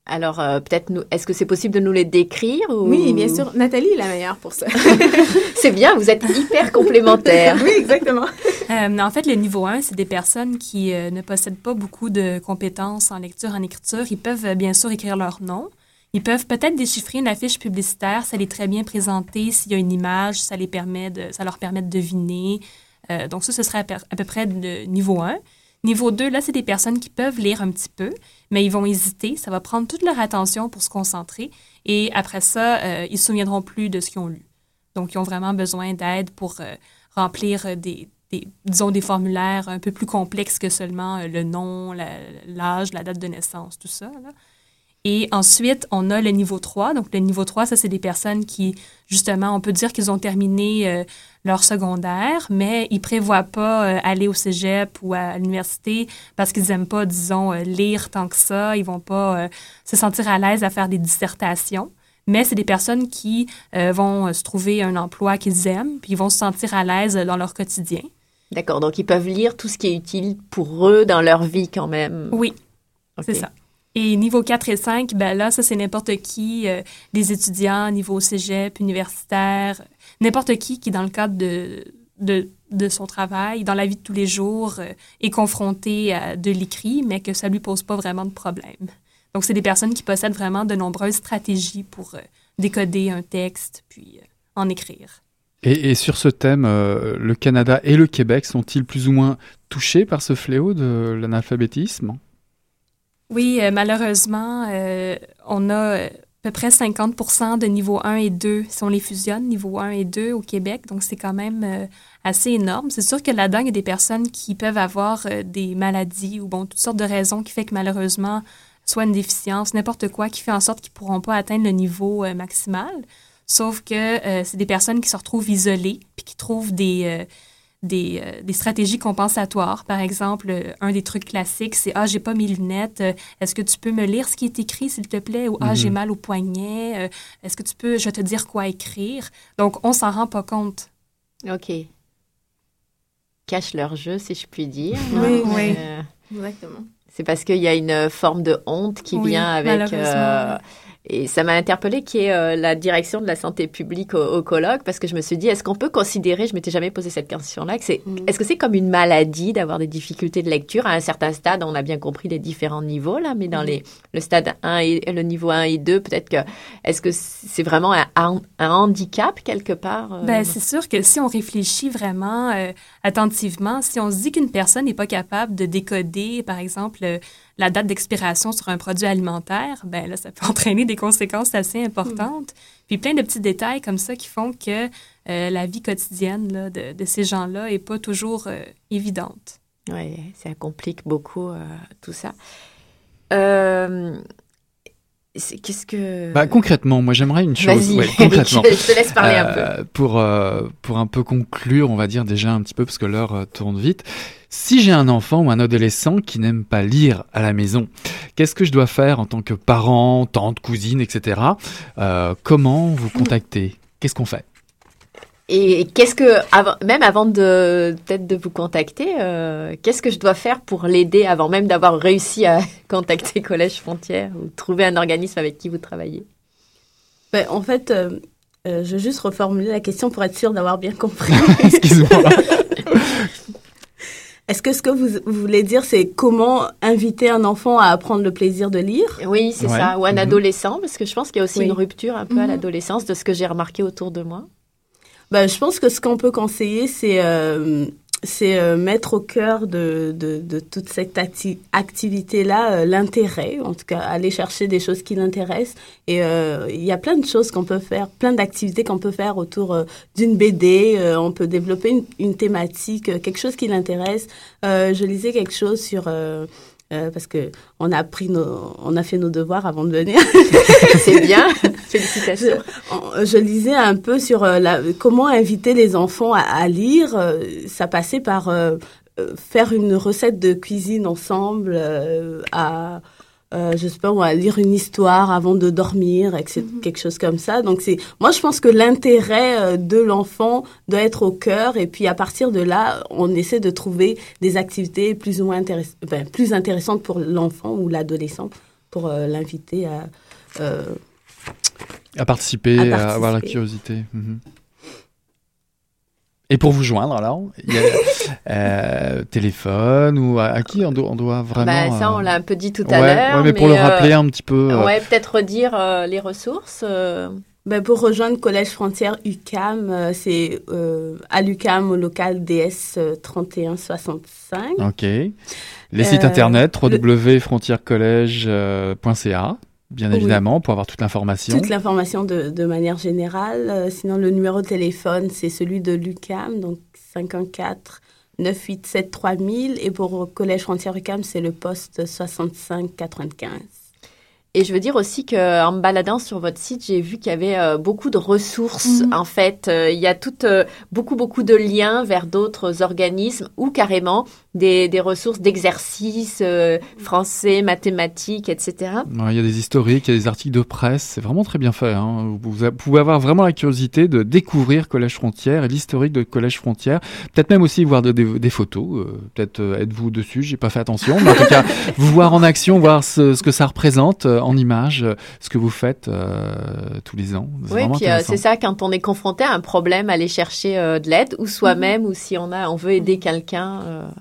Speaker 1: Alors, euh, peut-être, nous, est-ce que c'est possible de nous les décrire
Speaker 5: Oui, bien sûr. Nathalie est la meilleure pour ça.
Speaker 1: c'est bien, vous êtes hyper complémentaires.
Speaker 5: oui, exactement.
Speaker 3: Euh, en fait, le niveau 1, c'est des personnes qui euh, ne possèdent pas beaucoup de compétences en lecture, en écriture. Ils peuvent bien sûr écrire leur nom. Ils peuvent peut-être déchiffrer une affiche publicitaire, ça les très bien présenter. S'il y a une image, ça, les permet de, ça leur permet de deviner. donc ça, ce serait à, à peu près de niveau 1. Niveau 2, là, c'est des personnes qui peuvent lire un petit peu, mais ils vont hésiter. Ça va prendre toute leur attention pour se concentrer. Et après ça, euh, ils ne se souviendront plus de ce qu'ils ont lu. Donc, ils ont vraiment besoin d'aide pour euh, remplir des, disons, des formulaires un peu plus complexes que seulement euh, le nom, l'âge, la, date de naissance, tout ça. Et ensuite, on a le niveau 3. Donc, le niveau 3, ça, c'est des personnes qui, justement, on peut dire qu'ils ont terminé euh, leur secondaire, mais ils prévoient pas euh, aller au cégep ou à l'université parce qu'ils n'aiment pas, disons, euh, lire tant que ça. Ils vont pas se sentir à l'aise à faire des dissertations. Mais c'est des personnes qui vont se trouver un emploi qu'ils aiment, puis ils vont se sentir à l'aise dans leur quotidien.
Speaker 1: D'accord. Donc, ils peuvent lire tout ce qui est utile pour eux dans leur vie quand même.
Speaker 3: Oui. C'est ça. Et niveau 4 et 5, ben là, ça, c'est n'importe qui, euh, des étudiants, niveau cégep, universitaire, n'importe qui qui, dans le cadre de, de, de, son travail, dans la vie de tous les jours, euh, est confronté à de l'écrit, mais que ça lui pose pas vraiment de problème. Donc, c'est des personnes qui possèdent vraiment de nombreuses stratégies pour euh, décoder un texte, puis en écrire.
Speaker 2: Et, sur ce thème, le Canada et le Québec sont-ils plus ou moins touchés par ce fléau de l'analphabétisme?
Speaker 3: Oui, euh, malheureusement, euh, on a peu près 50% de niveau 1 et 2 si on les fusionne, niveau 1 et 2 au Québec. Donc, c'est quand même euh, assez énorme. C'est sûr que là-dedans, il y a des personnes qui peuvent avoir euh, des maladies ou bon, toutes sortes de raisons qui fait que malheureusement, soit une déficience, n'importe quoi, qui fait en sorte qu'ils ne pourront pas atteindre le niveau euh, maximal. Sauf que c'est des personnes qui se retrouvent isolées puis qui trouvent des des, euh, des, stratégies compensatoires. Par exemple, euh, un des trucs classiques, c'est Ah, j'ai pas mes lunettes. Euh, est-ce que tu peux me lire ce qui est écrit, s'il te plaît? Ou Ah, j'ai mhm. mal au poignet. Est-ce que tu peux, je vais te dire quoi écrire? Donc, on s'en rend pas compte.
Speaker 1: OK. Cache leur jeu, si je puis dire.
Speaker 5: Oui, oui. Exactement.
Speaker 1: C'est parce qu'il y a une forme de honte qui vient avec. Et ça m'a interpellée qui est euh, la direction de la santé publique au, colloque parce que je me suis dit, est-ce qu'on peut considérer, je m'étais jamais posé cette question-là, que c'est, mm. est-ce que c'est comme une maladie d'avoir des difficultés de lecture? À un certain stade On a bien compris les différents niveaux là, mais dans mm. les, le stade 1 et le niveau 1 et 2, peut-être que, est-ce que c'est vraiment un, un, handicap quelque part
Speaker 3: euh? Ben, c'est sûr que si on réfléchit vraiment euh, attentivement, si on se dit qu'une personne n'est pas capable de décoder, par exemple, la date d'expiration sur un produit alimentaire, ben là, ça peut entraîner des conséquences assez importantes. Puis plein de petits détails comme ça qui font que euh, la vie quotidienne là, de, de, ces gens-là n'est pas toujours euh, évidente.
Speaker 1: Oui, ça complique beaucoup euh, tout ça. Qu'est-ce que...
Speaker 2: Bah, concrètement, moi j'aimerais une chose.
Speaker 1: Ouais, concrètement. je te laisse parler un peu.
Speaker 2: Pour, pour un peu conclure, on va dire déjà un petit peu, parce que l'heure tourne vite. Si j'ai un enfant ou un adolescent qui n'aime pas lire à la maison, qu'est-ce que je dois faire en tant que parent, tante, cousine, etc. Euh, comment vous contacter? Qu'est-ce qu'on fait?
Speaker 1: Et qu'est-ce que, même avant de peut-être de vous contacter, euh, qu'est-ce que je dois faire pour l'aider avant même d'avoir réussi à contacter Collège Frontières ou trouver un organisme avec qui vous travaillez?
Speaker 4: Ben, En fait, euh, je vais juste reformuler la question pour être sûre d'avoir bien compris.
Speaker 2: Excuse-moi.
Speaker 4: Est-ce que ce que vous, voulez dire, c'est comment inviter un enfant à apprendre le plaisir de lire?
Speaker 1: Oui, c'est ça. Ou un mhm. adolescent, parce que je pense qu'il y a aussi une rupture un peu à mhm. l'adolescence de ce que j'ai remarqué autour de moi.
Speaker 4: Ben, je pense que ce qu'on peut conseiller, c'est euh, c'est euh, mettre au cœur de, de, de toute cette activité-là euh, l'intérêt, en tout cas aller chercher des choses qui l'intéressent. Et euh, il y a plein de choses qu'on peut faire, plein d'activités qu'on peut faire autour d'une BD. on peut développer une, une thématique, quelque chose qui l'intéresse. je lisais quelque chose sur euh, parce que on a pris nos, on a fait nos devoirs avant de venir.
Speaker 1: C'est bien, félicitations.
Speaker 4: Je, lisais un peu sur euh, la, comment inviter les enfants à, à lire. Euh, ça passait par faire une recette de cuisine ensemble, à euh, je sais pas moi, lire une histoire avant de dormir, etc., mhm. quelque chose comme ça. Donc c'est, moi je pense que l'intérêt euh, de l'enfant doit être au cœur et puis à partir de là, on essaie de trouver des activités plus ou moins intéressantes, enfin, plus intéressantes pour l'enfant ou l'adolescent pour euh, l'inviter à,
Speaker 2: euh, à participer, à, avoir la curiosité. Mhm. Et pour vous joindre, alors, il y a euh, téléphone ou à, qui on doit, on doit vraiment.
Speaker 1: Bah, ça, on l'a un peu dit tout à l'heure.
Speaker 2: Ouais, mais, pour le rappeler un petit peu.
Speaker 1: Ouais, peut-être redire les ressources.
Speaker 4: Ben, pour rejoindre Collège Frontière UCAM, c'est à l'UCAM au local DS 3165.
Speaker 2: Ok. Les sites internet www.frontierecollège.ca bien évidemment, pour avoir toute l'information.
Speaker 4: Toute l'information de, de, manière générale. Euh, sinon, le numéro de téléphone, c'est celui de l'UCAM, donc 514 987 3000. Et pour Collège Frontière UCAM, c'est le poste 65 95.
Speaker 1: Et je veux dire aussi que en me baladant sur votre site, j'ai vu qu'il y avait euh, beaucoup de ressources. Mhm. En fait, euh, il y a tout, beaucoup beaucoup de liens vers d'autres organismes ou carrément des, des ressources d'exercices euh, français, mathématiques, etc.
Speaker 2: il y a des historiques, il y a des articles de presse, c'est vraiment très bien fait. Hein. Vous, pouvez avoir vraiment la curiosité de découvrir Collège Frontière et l'historique de Collège Frontière. Peut-être même aussi voir des photos. Euh, peut-être euh, êtes-vous dessus, j'ai pas fait attention, mais en tout cas, vous voir en action, voir ce, ce que ça représente en images, ce que vous faites tous les ans.
Speaker 1: Oui, puis c'est ça quand on est confronté à un problème, aller chercher de l'aide ou soi-même, ou si on a, on veut aider quelqu'un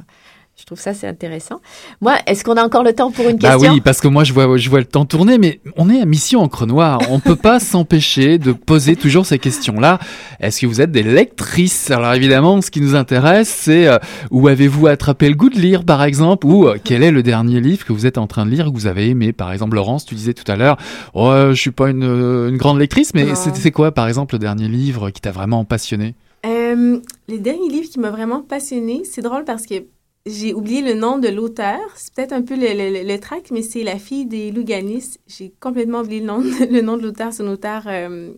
Speaker 1: Je trouve ça c'est intéressant. Moi, est-ce qu'on a encore le temps pour une
Speaker 2: Bah
Speaker 1: question?
Speaker 2: oui, parce que moi je vois, je vois le temps tourner, mais on est à Mission Encre Noire. On peut pas s'empêcher de poser toujours ces questions-là. Est-ce que vous êtes des lectrices? Alors évidemment, ce qui nous intéresse, c'est euh, où avez-vous attrapé le goût de lire, par exemple, ou euh, quel est le dernier livre que vous êtes en train de lire que vous avez aimé? Par exemple, Laurence, tu disais tout à l'heure, oh, je suis pas une, une grande lectrice, mais c'est quoi, par exemple, le dernier livre qui t'a vraiment passionné?
Speaker 5: Euh, les derniers livres qui m'ont vraiment passionné, c'est drôle parce que j'ai oublié le nom de l'auteur. C'est peut-être un peu le, le, mais c'est La fille des Louganis. J'ai complètement oublié le nom, de- le nom de l'auteur. C'est un auteur euh,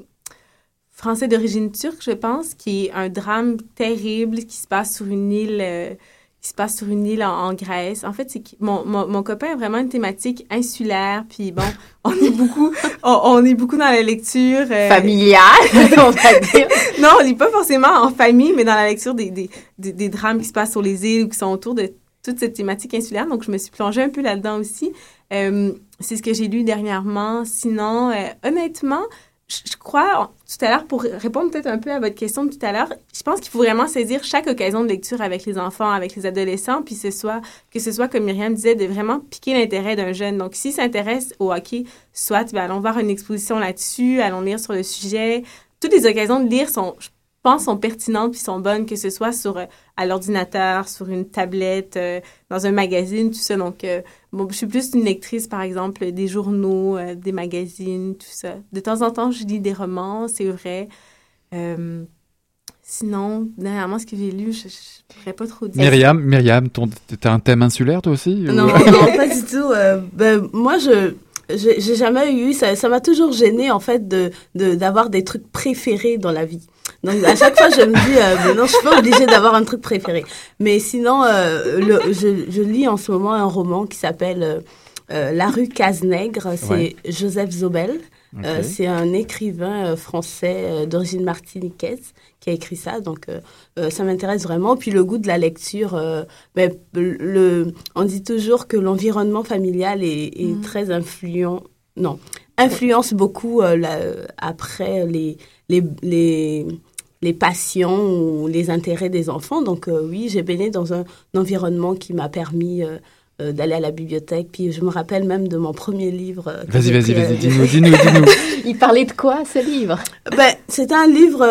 Speaker 5: français d'origine turque, je pense, qui est un drame terrible qui se passe sur une île. Qui se passe sur une île en, en Grèce. En fait, c'est que mon, mon, mon copain a vraiment une thématique insulaire, puis bon, on est beaucoup, on, on est beaucoup dans la lecture. euh,
Speaker 1: Familial, on va dire.
Speaker 5: non, on lit pas forcément en famille, mais dans la lecture des, des, des, des drames qui se passent sur les îles ou qui sont autour de toute cette thématique insulaire. Donc, je me suis plongée un peu là-dedans aussi. Euh, c'est ce que j'ai lu dernièrement. Sinon, euh, honnêtement, je, je crois, tout à l'heure, pour répondre peut-être un peu à votre question de tout à l'heure, je pense qu'il faut vraiment saisir chaque occasion de lecture avec les enfants, avec les adolescents, puis ce soit, que ce soit, comme Myriam disait, de vraiment piquer l'intérêt d'un jeune. Donc, s'il s'intéresse au hockey, soit, ben, allons voir une exposition là-dessus, allons lire sur le sujet. Toutes les occasions de lire sont, pense, sont pertinentes puis sont bonnes, que ce soit sur, euh, à l'ordinateur, sur une tablette, euh, dans un magazine, tout ça. Donc, euh, bon, je suis plus une lectrice, par exemple, des journaux, des magazines, tout ça. De temps en temps, je lis des romans, c'est vrai. Sinon, dernièrement, ce que j'ai lu, je ne pourrais pas trop dire.
Speaker 2: Myriam, Myriam, t'as un thème insulaire toi aussi ou-
Speaker 4: Non, pas du tout. Ben, moi, je j'ai jamais eu ça. Ça m'a toujours gêné en fait de de- d'avoir des trucs préférés dans la vie. Donc à chaque fois, je me dis, euh, mais non, je suis pas obligée d'avoir un truc préféré. Mais sinon, euh, le, je, je lis en ce moment un roman qui s'appelle euh, euh, La rue Cazenègre. C'est
Speaker 2: Ouais.
Speaker 4: Joseph Zobel. Euh, c'est un écrivain euh, français euh, d'origine martiniquaise qui a écrit ça, donc euh, euh, ça m'intéresse vraiment. Puis le goût de la lecture, euh, ben, le, on dit toujours que l'environnement familial est, est très influent, non, influence beaucoup euh, la- après les, les, les, les passions ou les intérêts des enfants. Donc euh, oui, j'ai baigné dans un, environnement qui m'a permis euh, euh, d'aller à la bibliothèque. Puis je me rappelle même de mon premier livre. euh,
Speaker 2: Vas-y, vas-y, vas-y, dis-nous, dis-nous, dis-nous.
Speaker 1: Il parlait de quoi ce livre?
Speaker 4: Ben, c'était un livre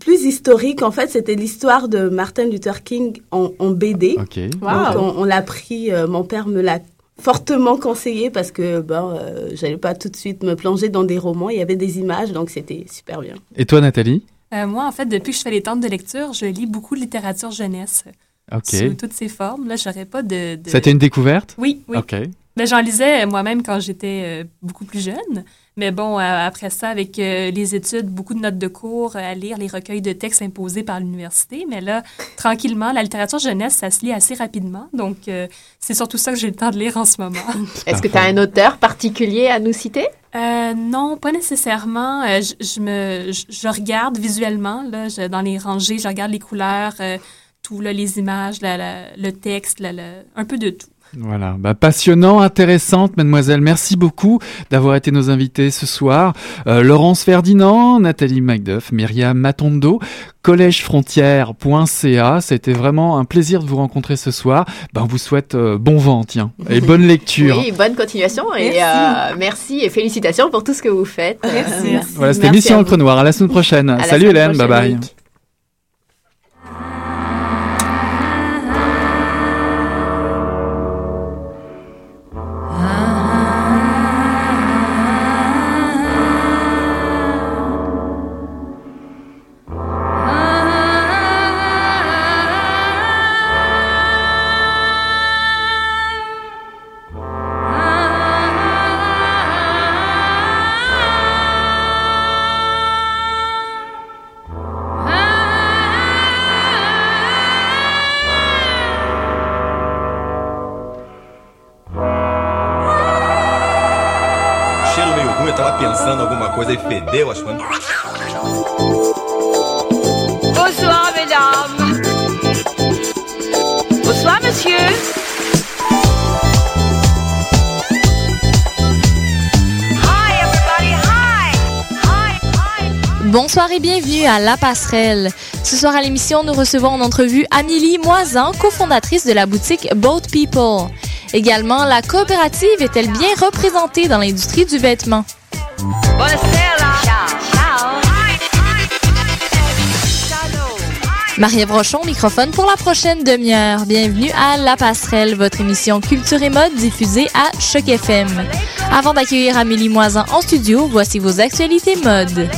Speaker 4: plus historique. En fait, c'était l'histoire de Martin Luther King en, en BD.
Speaker 2: Ok.
Speaker 5: Wow.
Speaker 4: Donc, on, on l'a pris. euh, mon père me l'a fortement conseillé parce que ben, euh, j'allais pas tout de suite me plonger dans des romans. Il y avait des images, donc c'était super bien.
Speaker 2: Et toi, Nathalie?
Speaker 3: Euh, moi, en fait, depuis que je fais les tentes de lecture, je lis beaucoup de littérature jeunesse
Speaker 2: Ok.
Speaker 3: sous toutes ses formes. Là, j'aurais pas de...
Speaker 2: été une découverte?
Speaker 3: Oui, oui.
Speaker 2: Ok.
Speaker 3: Ben, j'en lisais moi-même quand j'étais euh, beaucoup plus jeune. Mais bon, euh, après ça, avec euh, les études, beaucoup de notes de cours euh, à lire, les recueils de textes imposés par l'université. Mais là, tranquillement, la littérature jeunesse, ça se lit assez rapidement. Donc, euh, c'est surtout ça que j'ai le temps de lire en ce moment.
Speaker 1: Est-ce que tu as un auteur particulier à nous citer?
Speaker 3: Euh, non, pas nécessairement. Euh, je, je me, je, je regarde visuellement là, je- dans les rangées, je regarde les couleurs, euh, tout là, les images, la- la- le texte, la- la- un peu de tout.
Speaker 2: Voilà, bah, passionnant, intéressante, mademoiselle. Merci beaucoup d'avoir été nos invités ce soir. Euh, Laurence Ferdinand, Nathalie Macduff, Myriam Matondo, collègefrontière.ca. C'était vraiment un plaisir de vous rencontrer ce soir. Ben, on vous souhaite euh, bon vent, tiens, et bonne lecture.
Speaker 1: Oui, bonne continuation et
Speaker 5: Merci.
Speaker 1: euh, merci et félicitations pour tout ce que vous faites.
Speaker 5: Merci.
Speaker 1: Euh,
Speaker 2: Voilà, c'était
Speaker 4: Merci
Speaker 2: Mission Encre Noire. À la semaine prochaine.
Speaker 1: à
Speaker 2: Salut
Speaker 1: semaine
Speaker 2: Hélène, bye
Speaker 1: prochaine,
Speaker 2: bye.
Speaker 1: Nick.
Speaker 7: Bienvenue à La Passerelle. Ce soir à l'émission, nous recevons en entrevue Amélie Moisan, cofondatrice de la boutique Boat People. Également, la coopérative est-elle bien représentée dans l'industrie du vêtement? Marie-Ève Rochon, microphone pour la prochaine demi-heure. Bienvenue à La Passerelle, votre émission Culture et Mode diffusée à Choc FM. Avant d'accueillir Amélie Moisan en studio, voici vos actualités mode.